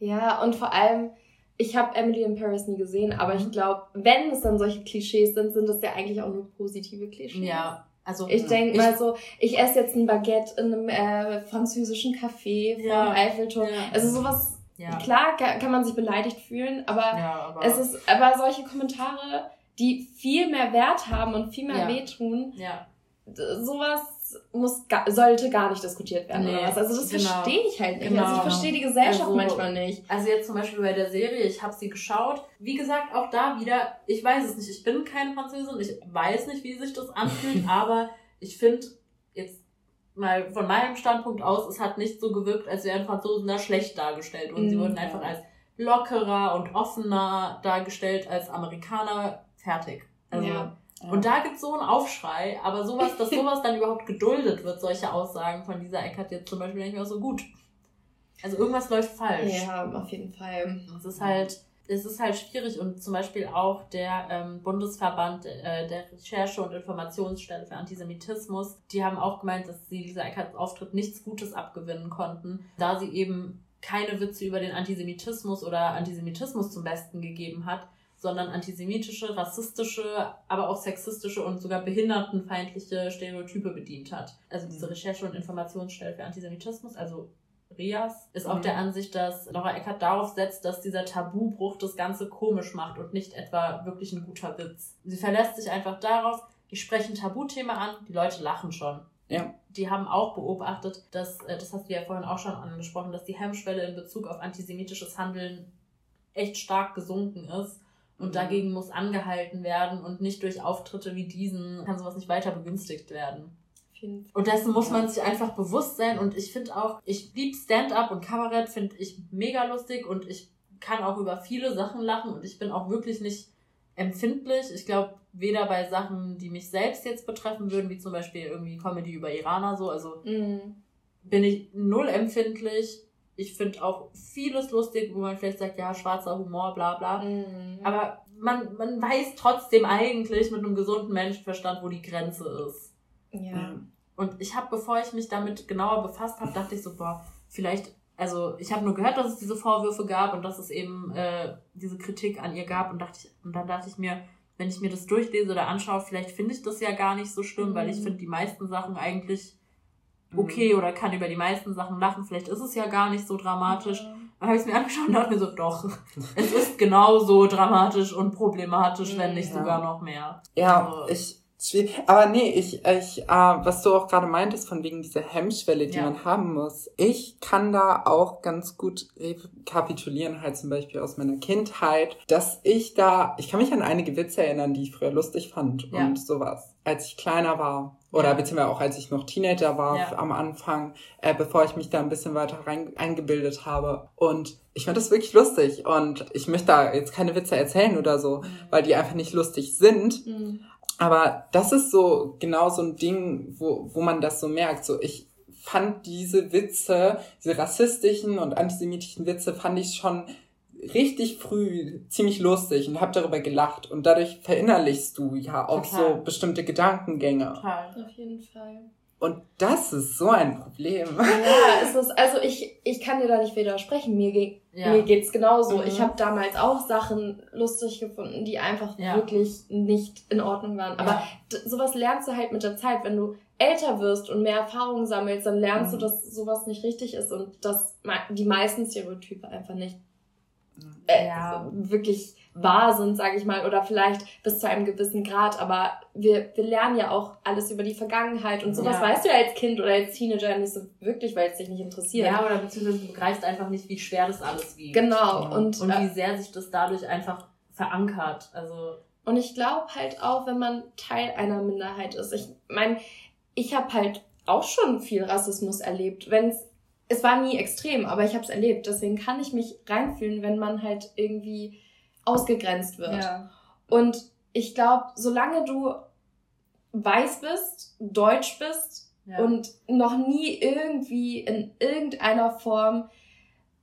Ja, und vor allem, ich habe Emily in Paris nie gesehen, aber ich mhm. glaube, wenn es dann solche Klischees sind, sind das ja eigentlich auch nur positive Klischees. Ja. Also, ich denke mal so, ich esse jetzt ein Baguette in einem äh, französischen Café vom ja, Eiffelturm. Ja. Also sowas, ja. klar kann man sich beleidigt fühlen, aber, aber, es ist, aber solche Kommentare, die viel mehr Wert haben und viel mehr wehtun, ja. Sowas muss, sollte gar nicht diskutiert werden nee, oder was. Also das genau. verstehe ich halt nicht. Genau. Also ich genau. verstehe die Gesellschaft also, manchmal nicht. Also jetzt zum Beispiel bei der Serie, ich habe sie geschaut. Wie gesagt, auch da wieder, ich weiß es nicht. Ich bin keine Französin, ich weiß nicht, wie sich das anfühlt, *laughs* aber ich finde jetzt mal von meinem Standpunkt aus, es hat nicht so gewirkt, als wären Franzosen da schlecht dargestellt und mhm. sie wurden einfach als lockerer und offener dargestellt als Amerikaner. Fertig. Also, ja. Und da gibt es so einen Aufschrei, aber sowas, dass *laughs* sowas dann überhaupt geduldet wird, solche Aussagen von dieser Eckert jetzt zum Beispiel nicht mehr so gut. Also irgendwas läuft falsch. Ja, auf jeden Fall. Es ist halt, es ist halt schwierig und zum Beispiel auch der ähm, Bundesverband äh, der Recherche- und Informationsstelle für Antisemitismus, die haben auch gemeint, dass sie dieser Eckerts Auftritt nichts Gutes abgewinnen konnten, da sie eben keine Witze über den Antisemitismus oder Antisemitismus zum Besten gegeben hat, sondern antisemitische, rassistische, aber auch sexistische und sogar behindertenfeindliche Stereotype bedient hat. Also diese mhm. Recherche- und Informationsstelle für Antisemitismus, also RIAS, ist auch mhm. der Ansicht, dass Laura Eckert darauf setzt, dass dieser Tabubruch das Ganze komisch macht und nicht etwa wirklich ein guter Witz. Sie verlässt sich einfach darauf, ich spreche ein Tabuthema an, die Leute lachen schon. Ja. Die haben auch beobachtet, dass, äh, das hast du ja vorhin auch schon angesprochen, dass die Hemmschwelle in Bezug auf antisemitisches Handeln echt stark gesunken ist und mhm. dagegen muss angehalten werden und nicht durch Auftritte wie diesen kann sowas nicht weiter begünstigt werden. Und dessen muss man sich einfach bewusst sein. Und ich finde auch, ich liebe Stand-up und Kabarett, finde ich mega lustig und ich kann auch über viele Sachen lachen und ich bin auch wirklich nicht empfindlich. Ich glaube, weder bei Sachen, die mich selbst jetzt betreffen würden, wie zum Beispiel irgendwie Comedy über Iraner so, also mhm. bin ich null empfindlich ich finde auch vieles lustig, wo man vielleicht sagt, ja, schwarzer Humor, bla bla. Mhm. Aber man, man weiß trotzdem eigentlich mit einem gesunden Menschenverstand, wo die Grenze ist. Ja. Und ich habe, bevor ich mich damit genauer befasst habe, dachte ich so, boah, vielleicht, also ich habe nur gehört, dass es diese Vorwürfe gab und dass es eben äh, diese Kritik an ihr gab und dachte ich, und dann dachte ich mir, wenn ich mir das durchlese oder anschaue, vielleicht finde ich das ja gar nicht so schlimm, mhm. weil ich finde die meisten Sachen eigentlich okay mhm. oder kann über die meisten Sachen lachen. Vielleicht ist es ja gar nicht so dramatisch. Mhm. Dann habe ich es mir angeschaut und dachte mir so, doch, *laughs* es ist genauso dramatisch und problematisch, wenn nicht ja. sogar noch mehr. Ja, also, ich, aber nee, ich, ich, äh, was du auch gerade meintest, von wegen dieser Hemmschwelle, die ja. man haben muss. Ich kann da auch ganz gut rekapitulieren, halt zum Beispiel aus meiner Kindheit, dass ich da, ich kann mich an einige Witze erinnern, die ich früher lustig fand ja. und sowas, als ich kleiner war. Oder beziehungsweise auch als ich noch Teenager war ja. am Anfang, äh, bevor ich mich da ein bisschen weiter rein, eingebildet habe. Und ich fand das wirklich lustig. Und ich möchte da jetzt keine Witze erzählen oder so, mhm. weil die einfach nicht lustig sind. Mhm. Aber das ist so genau so ein Ding, wo, wo man das so merkt. So, ich fand diese Witze, diese rassistischen und antisemitischen Witze, fand ich schon richtig früh ziemlich lustig und habe darüber gelacht und dadurch verinnerlichst du ja auch Total. so bestimmte Gedankengänge. Total. Auf jeden Fall. Und das ist so ein Problem. Ja, es ist, also ich, ich kann dir da nicht widersprechen. Mir, ge ja. mir geht's genauso. Mhm. Ich habe damals auch Sachen lustig gefunden, die einfach ja. wirklich nicht in Ordnung waren. Aber ja. sowas lernst du halt mit der Zeit. Wenn du älter wirst und mehr Erfahrungen sammelst, dann lernst mhm. du, dass sowas nicht richtig ist und dass die meisten Stereotype einfach nicht äh, ja. wirklich wahr sind, sage ich mal, oder vielleicht bis zu einem gewissen Grad. Aber wir, wir lernen ja auch alles über die Vergangenheit und sowas ja. weißt du ja als Kind oder als Teenager nicht so wirklich, weil es dich nicht interessiert. Ja, oder beziehungsweise du begreifst einfach nicht, wie schwer das alles wiegt. Genau. Und, und wie äh, sehr sich das dadurch einfach verankert. Also und ich glaube halt auch, wenn man Teil einer Minderheit ist. Ich meine, ich habe halt auch schon viel Rassismus erlebt. Wenn es es war nie extrem, aber ich habe es erlebt. Deswegen kann ich mich reinfühlen, wenn man halt irgendwie ausgegrenzt wird. Ja. Und ich glaube, solange du weiß bist, deutsch bist ja. und noch nie irgendwie in irgendeiner Form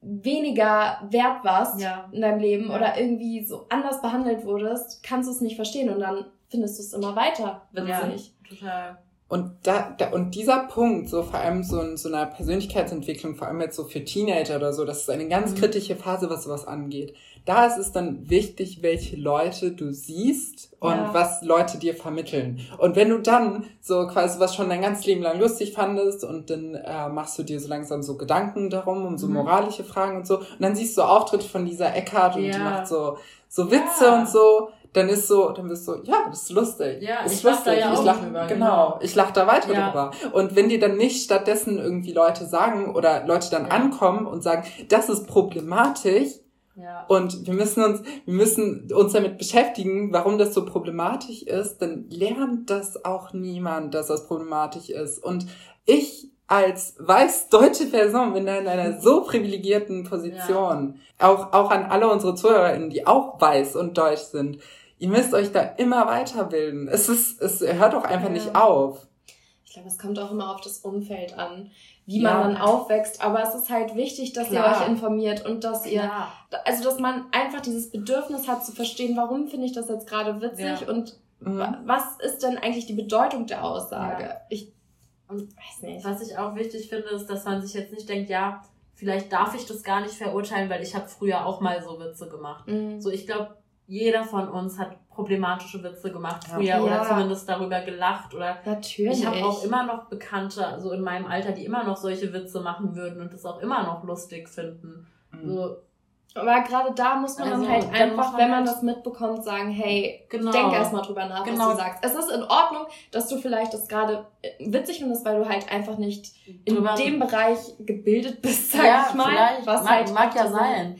weniger wert warst ja. in deinem Leben ja. oder irgendwie so anders behandelt wurdest, kannst du es nicht verstehen und dann findest du es immer weiter witzig. Ja, total. Und, da, da, und dieser Punkt, so vor allem so in so einer Persönlichkeitsentwicklung, vor allem jetzt so für Teenager oder so, das ist eine ganz mhm. kritische Phase, was sowas angeht. Da ist es dann wichtig, welche Leute du siehst und ja. was Leute dir vermitteln. Und wenn du dann so quasi was schon dein ganzes Leben lang lustig fandest und dann äh, machst du dir so langsam so Gedanken darum, um so mhm. moralische Fragen und so, und dann siehst du Auftritte von dieser Eckhart und ja. die macht so, so Witze ja. und so, dann ist so, dann bist du so, ja, das ist lustig. Ja, ist ich lustig. Da ja ich lach, drüber, genau, genau, ich lach da weiter ja. drüber. Und wenn dir dann nicht stattdessen irgendwie Leute sagen oder Leute dann ja. ankommen und sagen, das ist problematisch, ja. Und wir müssen uns, wir müssen uns damit beschäftigen, warum das so problematisch ist, dann lernt das auch niemand, dass das problematisch ist. Und ich als weiß deutsche Person bin da in einer *laughs* so privilegierten Position. Ja. Auch, auch an alle unsere ZuhörerInnen, die auch weiß und deutsch sind ihr müsst euch da immer weiterbilden. Es ist, es hört doch einfach ja. nicht auf. Ich glaube, es kommt auch immer auf das Umfeld an, wie ja. man dann aufwächst. Aber es ist halt wichtig, dass Klar. ihr euch informiert und dass ihr, Klar. also dass man einfach dieses Bedürfnis hat zu verstehen, warum finde ich das jetzt gerade witzig ja. und mhm. was ist denn eigentlich die Bedeutung der Aussage? Ich weiß nicht. Was ich auch wichtig finde, ist, dass man sich jetzt nicht denkt, ja, vielleicht darf ich das gar nicht verurteilen, weil ich habe früher auch mal so Witze gemacht. Mhm. So, ich glaube, jeder von uns hat problematische Witze gemacht früher ja. oder zumindest darüber gelacht oder Natürlich. ich habe auch immer noch Bekannte, also in meinem Alter, die immer noch solche Witze machen würden und das auch immer noch lustig finden. Mhm. So, aber gerade da muss man also, dann halt dann einfach, man wenn man halt das mitbekommt, sagen, hey, genau. denk erstmal drüber nach, genau. was du sagst. Es ist in Ordnung, dass du vielleicht das gerade äh, witzig findest, weil du halt einfach nicht in drüber dem Bereich gebildet bist, sag ja, ich mal. Was mag, halt mag ja sein.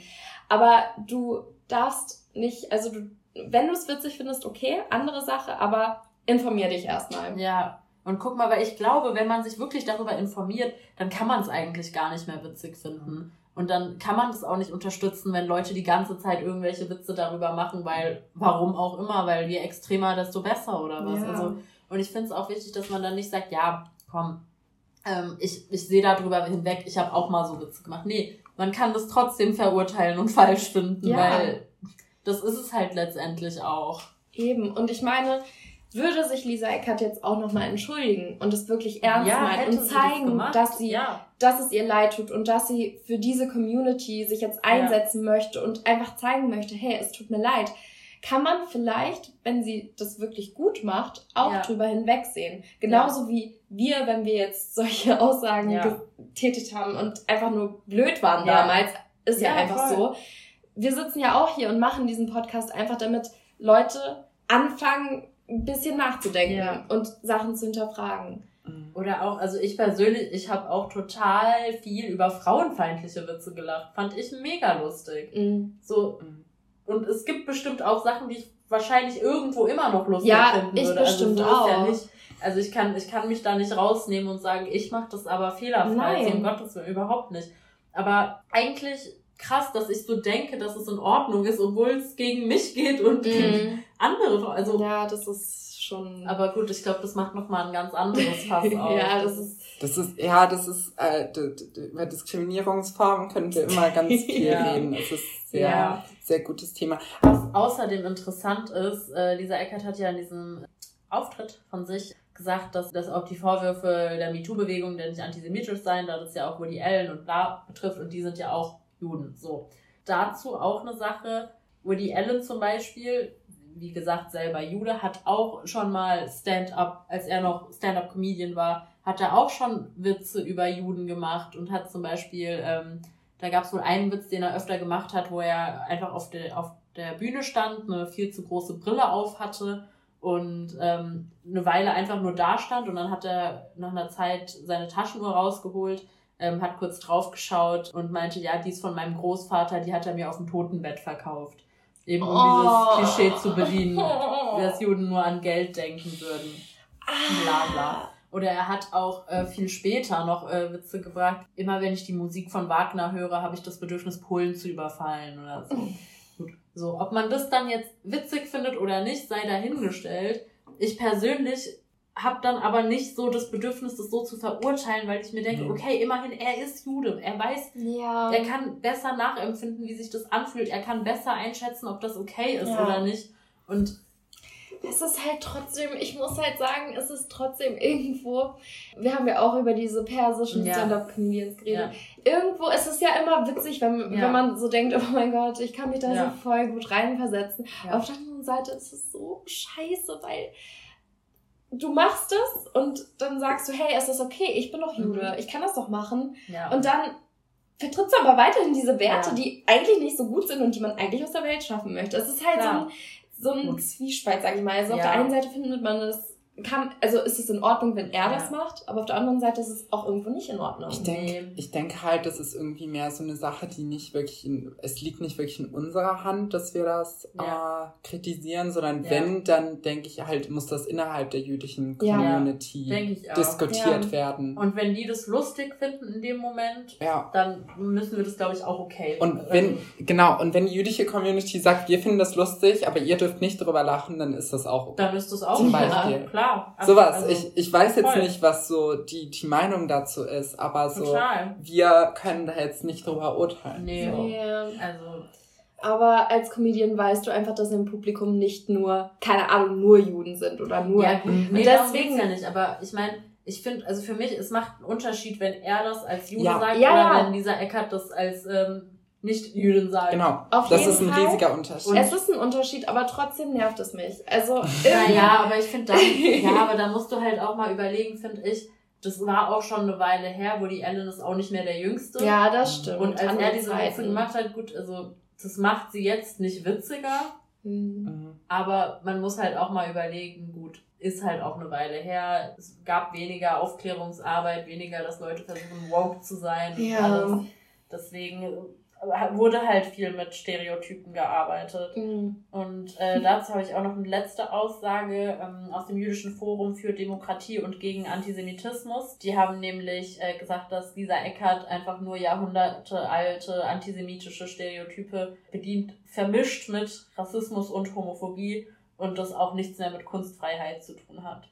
Aber du darfst nicht, also du, wenn du es witzig findest, okay, andere Sache, aber informier dich erstmal. Ja. Und guck mal, weil ich glaube, wenn man sich wirklich darüber informiert, dann kann man es eigentlich gar nicht mehr witzig finden. Und dann kann man das auch nicht unterstützen, wenn Leute die ganze Zeit irgendwelche Witze darüber machen, weil, warum auch immer, weil je extremer, desto besser oder was. Ja. Also, und ich finde es auch wichtig, dass man dann nicht sagt, ja, komm, ähm, ich, ich sehe darüber hinweg, ich habe auch mal so Witze gemacht. Nee, man kann das trotzdem verurteilen und *laughs* falsch finden, ja. weil das ist es halt letztendlich auch. Eben. Und ich meine, würde sich Lisa Eckert jetzt auch nochmal entschuldigen und es wirklich ernst ja, meinen und zeigen, das dass sie, ja. dass es ihr leid tut und dass sie für diese Community sich jetzt einsetzen ja. möchte und einfach zeigen möchte, hey, es tut mir leid, kann man vielleicht, wenn sie das wirklich gut macht, auch ja. drüber hinwegsehen. Genauso wie wir, wenn wir jetzt solche Aussagen getätigt haben und einfach nur blöd waren damals, ist ja, einfach voll. so wir sitzen ja auch hier und machen diesen Podcast einfach, damit Leute anfangen, ein bisschen nachzudenken ja. und Sachen zu hinterfragen. Mhm. Oder auch, also ich persönlich, ich habe auch total viel über frauenfeindliche Witze gelacht. Fand ich mega lustig. Mhm. So. Und es gibt bestimmt auch Sachen, die ich wahrscheinlich irgendwo immer noch lustig ja, finden würde. Ich also bestimmt also so auch. Ja nicht, also ich kann, ich kann mich da nicht rausnehmen und sagen, ich mache das aber fehlerfrei. Nein. So um Gottes Willen, überhaupt nicht. Aber eigentlich krass, dass ich so denke, dass es in Ordnung ist, obwohl es gegen mich geht und gegen andere. Also, ja, das ist schon. Aber gut, ich glaube, das macht nochmal ein ganz anderes *laughs* Fass auf. ja, das ist. Das ist, ja, das ist, äh, über Diskriminierungsformen können wir immer ganz *laughs* viel ja. reden. Das ist sehr, ja. sehr gutes Thema. Was außerdem interessant ist, äh, Lisa Eckert hat ja in diesem Auftritt von sich gesagt, dass das auch die Vorwürfe der MeToo-Bewegung, der nicht antisemitisch seien, da das ja auch Woody Allen und bla betrifft und die sind ja auch Juden. So. Dazu auch eine Sache, Woody Allen zum Beispiel, wie gesagt, selber Jude, hat auch schon mal Stand-up, als er noch Stand-up-Comedian war, hat er auch schon Witze über Juden gemacht und hat zum Beispiel, ähm, da gab es wohl einen Witz, den er öfter gemacht hat, wo er einfach auf der, auf der Bühne stand, eine viel zu große Brille auf hatte und ähm, eine Weile einfach nur da stand und dann hat er nach einer Zeit seine Taschenuhr rausgeholt ähm, hat kurz draufgeschaut und meinte, ja, die ist von meinem Großvater, die hat er mir auf dem Totenbett verkauft. Eben um oh. dieses Klischee zu bedienen, *laughs* dass Juden nur an Geld denken würden. Bla bla. Oder er hat auch äh, viel später noch äh, Witze gebracht. Immer wenn ich die Musik von Wagner höre, habe ich das Bedürfnis, Polen zu überfallen oder so. *laughs* Gut. So, ob man das dann jetzt witzig findet oder nicht, sei dahingestellt. Ich persönlich habe dann aber nicht so das Bedürfnis, das so zu verurteilen, weil ich mir denke, ja. okay, immerhin, er ist Jude. Er weiß, ja. er kann besser nachempfinden, wie sich das anfühlt. Er kann besser einschätzen, ob das okay ist ja. oder nicht. Und es ist halt trotzdem, ich muss halt sagen, es ist trotzdem irgendwo, wir haben ja auch über diese persischen ja. Stand-Up-Comedians geredet. Ja. Irgendwo ist es ja immer witzig, wenn, ja. wenn man so denkt, oh mein Gott, ich kann mich da so voll gut reinversetzen. Auf der anderen Seite ist es so scheiße, weil du machst es und dann sagst du, hey, es ist okay, ich bin doch Jude, mhm. ich kann das doch machen. Und dann vertrittst du aber weiterhin diese Werte, die eigentlich nicht so gut sind und die man eigentlich aus der Welt schaffen möchte. Es ist halt Klar. so ein so ein Zwiespalt, sag ich mal. Also ja. auf der einen Seite findet man es kann, also ist es in Ordnung, wenn er ja. das macht, aber auf der anderen Seite ist es auch irgendwo nicht in Ordnung. Ich denke ich denk halt, das ist irgendwie mehr so eine Sache, die nicht wirklich in, es liegt nicht wirklich in unserer Hand, dass wir das ja. äh, kritisieren, sondern wenn, dann denke ich halt, muss das innerhalb der jüdischen Community diskutiert werden. Und wenn die das lustig finden in dem Moment, dann müssen wir das, glaube ich, auch okay Und wenn, genau, und wenn die jüdische Community sagt, wir finden das lustig, aber ihr dürft nicht drüber lachen, dann ist das auch okay. Dann ist das auch Zum *laughs* Beispiel. klar klar. Also, Sowas. Also, ich, ich weiß jetzt voll. nicht, was so die, die Meinung dazu ist, aber so, Total. wir können da jetzt nicht drüber urteilen. Nee, so. nee. also. Aber als Comedian weißt du einfach, dass im Publikum nicht nur, keine Ahnung, nur Juden sind oder nur. Ja, gut, nee, deswegen ja nicht. Aber ich meine, ich finde, also für mich, es macht einen Unterschied, wenn er das als Jude ja. sagt ja, oder wenn dieser Eckert das als ähm, nicht Jüdin sagen. Genau. Auf das ist ein Fall. riesiger Unterschied. es ist ein Unterschied, aber trotzdem nervt es mich. Also. ja, aber ich finde dann, *laughs* ja, aber da musst du halt auch mal überlegen, finde ich, das war auch schon eine Weile her, wo die Ellen ist auch nicht mehr der Jüngste. Ja, das stimmt. Und als er diese Witze gemacht hat, gut, also, das macht sie jetzt nicht witziger. Mhm. Aber man muss halt auch mal überlegen, gut, ist halt auch eine Weile her. Es gab weniger Aufklärungsarbeit, weniger, dass Leute versuchen, woke zu sein. Ja. Deswegen wurde halt viel mit Stereotypen gearbeitet. Mhm. Und äh, dazu habe ich auch noch eine letzte Aussage ähm, aus dem Jüdischen Forum für Demokratie und gegen Antisemitismus. Die haben nämlich äh, gesagt, dass dieser Eckart einfach nur jahrhundertealte antisemitische Stereotype bedient, vermischt mit Rassismus und Homophobie und das auch nichts mehr mit Kunstfreiheit zu tun hat.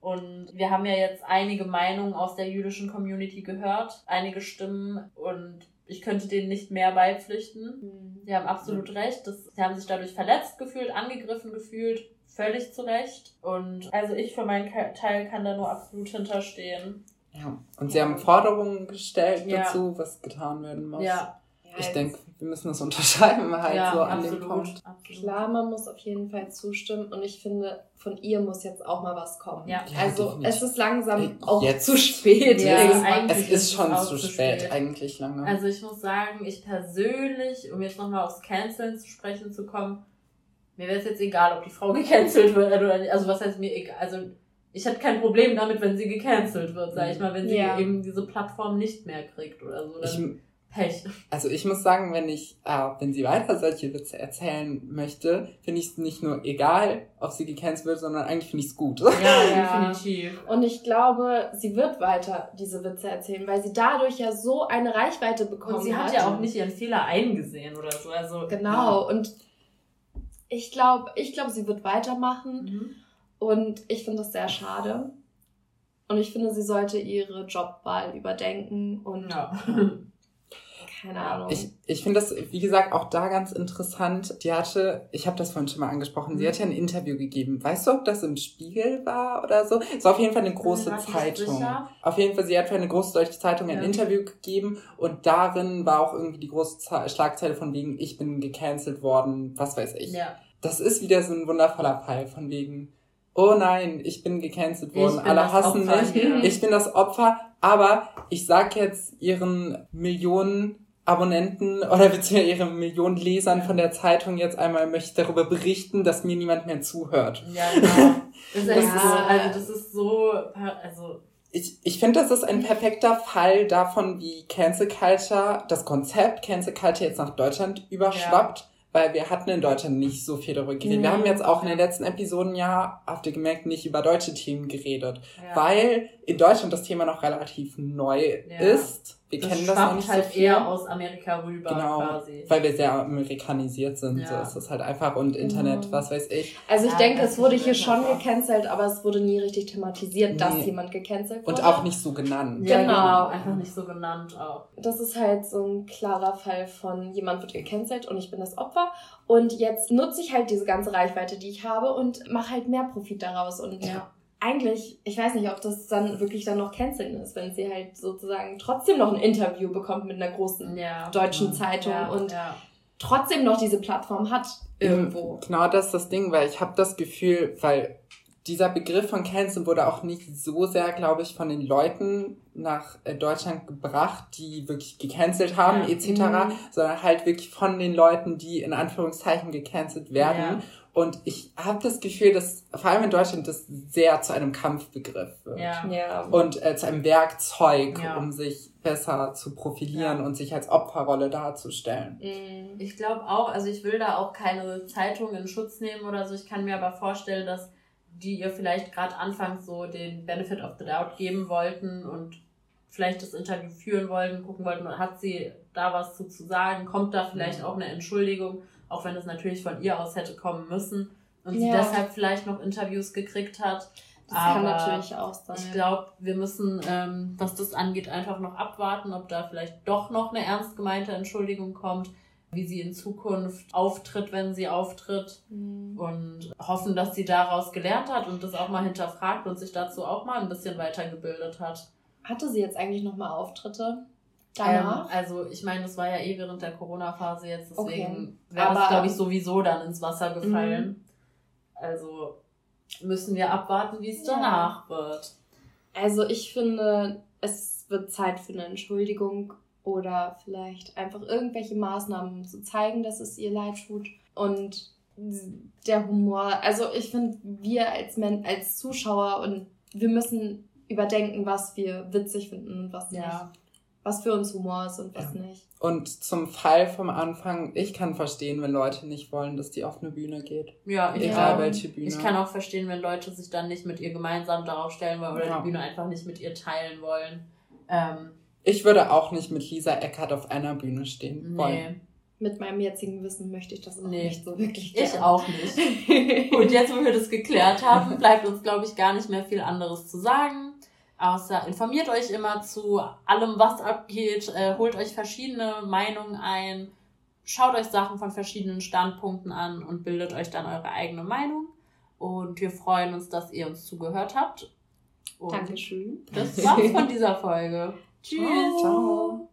Und wir haben ja jetzt einige Meinungen aus der jüdischen Community gehört, einige Stimmen und ich könnte denen nicht mehr beipflichten. Mhm. Die haben absolut ja. recht. Das, sie haben sich dadurch verletzt gefühlt, angegriffen gefühlt, völlig zu Recht. Und also ich für meinen Teil kann da nur absolut hinterstehen. Ja, und sie haben Forderungen gestellt ja. dazu, was getan werden muss. Ja. Ich denke, wir müssen das *laughs* unterschreiben halt ja, so an absolut, dem Punkt. Absolut. Klar, man muss auf jeden Fall zustimmen und ich finde, von ihr muss jetzt auch mal was kommen. Ja. Also definitiv. es ist langsam Ey, auch jetzt. zu spät. Ja, es ist schon zu spät, spät, eigentlich lange. Also ich muss sagen, ich persönlich, um jetzt nochmal aufs Canceln zu sprechen zu kommen, mir wäre es jetzt egal, ob die Frau *laughs* gecancelt wird oder nicht. Also was heißt mir egal? Also ich hätte kein Problem damit, wenn sie gecancelt wird, sag ich mal, wenn sie ja. eben diese Plattform nicht mehr kriegt oder so. Dann Pech. Also ich muss sagen, wenn ich, äh, wenn sie weiter solche Witze erzählen möchte, finde ich es nicht nur egal, ob sie gecancelt wird, sondern eigentlich finde ich es gut. Ja, *laughs* ja, definitiv. Und ich glaube, sie wird weiter diese Witze erzählen, weil sie dadurch ja so eine Reichweite bekommen hat. Und sie hat, hat ja auch nicht ihren Fehler eingesehen oder so. Also genau. Ja. Und ich glaube, ich glaube, sie wird weitermachen. Mhm. Und ich finde das sehr schade. Und ich finde, sie sollte ihre Jobwahl überdenken und ja. *laughs* *laughs* keine Ahnung. Ich, ich finde das, wie gesagt, auch da ganz interessant. Die hatte, ich habe das vorhin schon mal angesprochen, sie hat ja ein Interview gegeben. Weißt du, ob das im Spiegel war oder so? Es war auf jeden Fall eine große ja, Zeitung. Auf jeden Fall, sie hat für eine große deutsche Zeitung ein ja. Interview gegeben und darin war auch irgendwie die große Schlagzeile von wegen, ich bin gecancelt worden, was weiß ich. Ja. Das ist wieder so ein wundervoller Fall von wegen, oh nein, ich bin gecancelt worden, alle hassen Opfer, mich, ja. ich bin das Opfer, aber ich sag jetzt ihren Millionen Abonnenten oder *laughs* beziehungsweise ihre Millionen Lesern von der Zeitung jetzt einmal möchte darüber berichten, dass mir niemand mehr zuhört. Ja, genau. *laughs* Das ist, das ist also das ist so, also ich, ich finde, das ist ein perfekter Fall davon, wie Cancel Culture, das Konzept Cancel Culture jetzt nach Deutschland überschwappt, ja. weil wir hatten in Deutschland nicht so viel darüber geredet. Mhm. Wir haben jetzt auch in den letzten Episoden ja, habt ihr gemerkt, nicht über deutsche Themen geredet, ja. weil in Deutschland das Thema noch relativ neu ist wir das kennen das noch nicht halt so viel. eher aus Amerika rüber genau, quasi. Weil wir sehr amerikanisiert sind, ja. so ist das halt einfach und Internet, mhm. was weiß ich. Also ich ja, denke, es wurde hier schon gecancelt, aber es wurde nie richtig thematisiert, nee. dass jemand gecancelt wurde. Und auch nicht so genannt. Ja, genau. genau, einfach nicht so genannt auch. Das ist halt so ein klarer Fall von jemand wird gecancelt und ich bin das Opfer und jetzt nutze ich halt diese ganze Reichweite, die ich habe und mache halt mehr Profit daraus und ja eigentlich, ich weiß nicht, ob das dann wirklich dann noch canceln ist, wenn sie halt sozusagen trotzdem noch ein Interview bekommt mit einer großen ja, deutschen ja, Zeitung ja, und trotzdem noch diese Plattform hat irgendwo. Genau das ist das Ding, weil ich habe das Gefühl, weil dieser Begriff von Cancel wurde auch nicht so sehr, glaube ich, von den Leuten nach äh, Deutschland gebracht, die wirklich gecancelt haben, ja. etc., mhm. sondern halt wirklich von den Leuten, die in Anführungszeichen gecancelt werden. Ja. Und ich habe das Gefühl, dass vor allem in Deutschland das sehr zu einem Kampfbegriff wird. Ja. ja. Und äh, zu einem Werkzeug, ja. um sich besser zu profilieren ja. und sich als Opferrolle darzustellen. Mhm. Ich glaube auch, also ich will da auch keine Zeitung in Schutz nehmen oder so. Ich kann mir aber vorstellen, dass die ihr vielleicht gerade anfangs so den Benefit of the Doubt geben wollten und vielleicht das Interview führen wollten, gucken wollten, hat sie da was zu, zu sagen, kommt da vielleicht mhm. auch eine Entschuldigung auch wenn es natürlich von ihr aus hätte kommen müssen und sie deshalb vielleicht noch Interviews gekriegt hat. Das Aber kann natürlich auch sein. Ich glaube, wir müssen, ähm, was das angeht, einfach noch abwarten, ob da vielleicht doch noch eine ernst gemeinte Entschuldigung kommt, wie sie in Zukunft auftritt, wenn sie auftritt. Mhm. Und hoffen, dass sie daraus gelernt hat und das auch mal hinterfragt und sich dazu auch mal ein bisschen weitergebildet hat. Hatte sie jetzt eigentlich nochmal Auftritte? Danach? Ähm, also ich meine, das war ja eh während der Corona-Phase jetzt, deswegen okay. wäre es, glaube ich, sowieso dann ins Wasser gefallen. Mhm. Also müssen wir abwarten, wie es ja. danach wird. Also ich finde, es wird Zeit für eine Entschuldigung oder vielleicht einfach irgendwelche Maßnahmen zu zeigen, dass es ihr leid tut. Und der Humor, also ich finde, wir als, Men als Zuschauer und wir müssen überdenken, was wir witzig finden und was ja. nicht was für uns Humor ist und was ja. nicht. Und zum Fall vom Anfang, ich kann verstehen, wenn Leute nicht wollen, dass die auf eine Bühne geht. Ja, ich egal welche Bühne. Ich kann auch verstehen, wenn Leute sich dann nicht mit ihr gemeinsam darauf stellen wollen oder ja. die Bühne einfach nicht mit ihr teilen wollen. Ähm, ich würde auch nicht mit Lisa Eckert auf einer Bühne stehen nee. wollen. Mit meinem jetzigen Wissen möchte ich das auch nee. nicht so wirklich. Ich auch nicht. *laughs* Und jetzt, wo wir das geklärt haben, bleibt uns, glaube ich, gar nicht mehr viel anderes zu sagen. Außer informiert euch immer zu allem, was abgeht, äh, holt euch verschiedene Meinungen ein, schaut euch Sachen von verschiedenen Standpunkten an und bildet euch dann eure eigene Meinung. Und wir freuen uns, dass ihr uns zugehört habt. Und Dankeschön. Das war's von *laughs* dieser Folge. Tschüss. Ciao.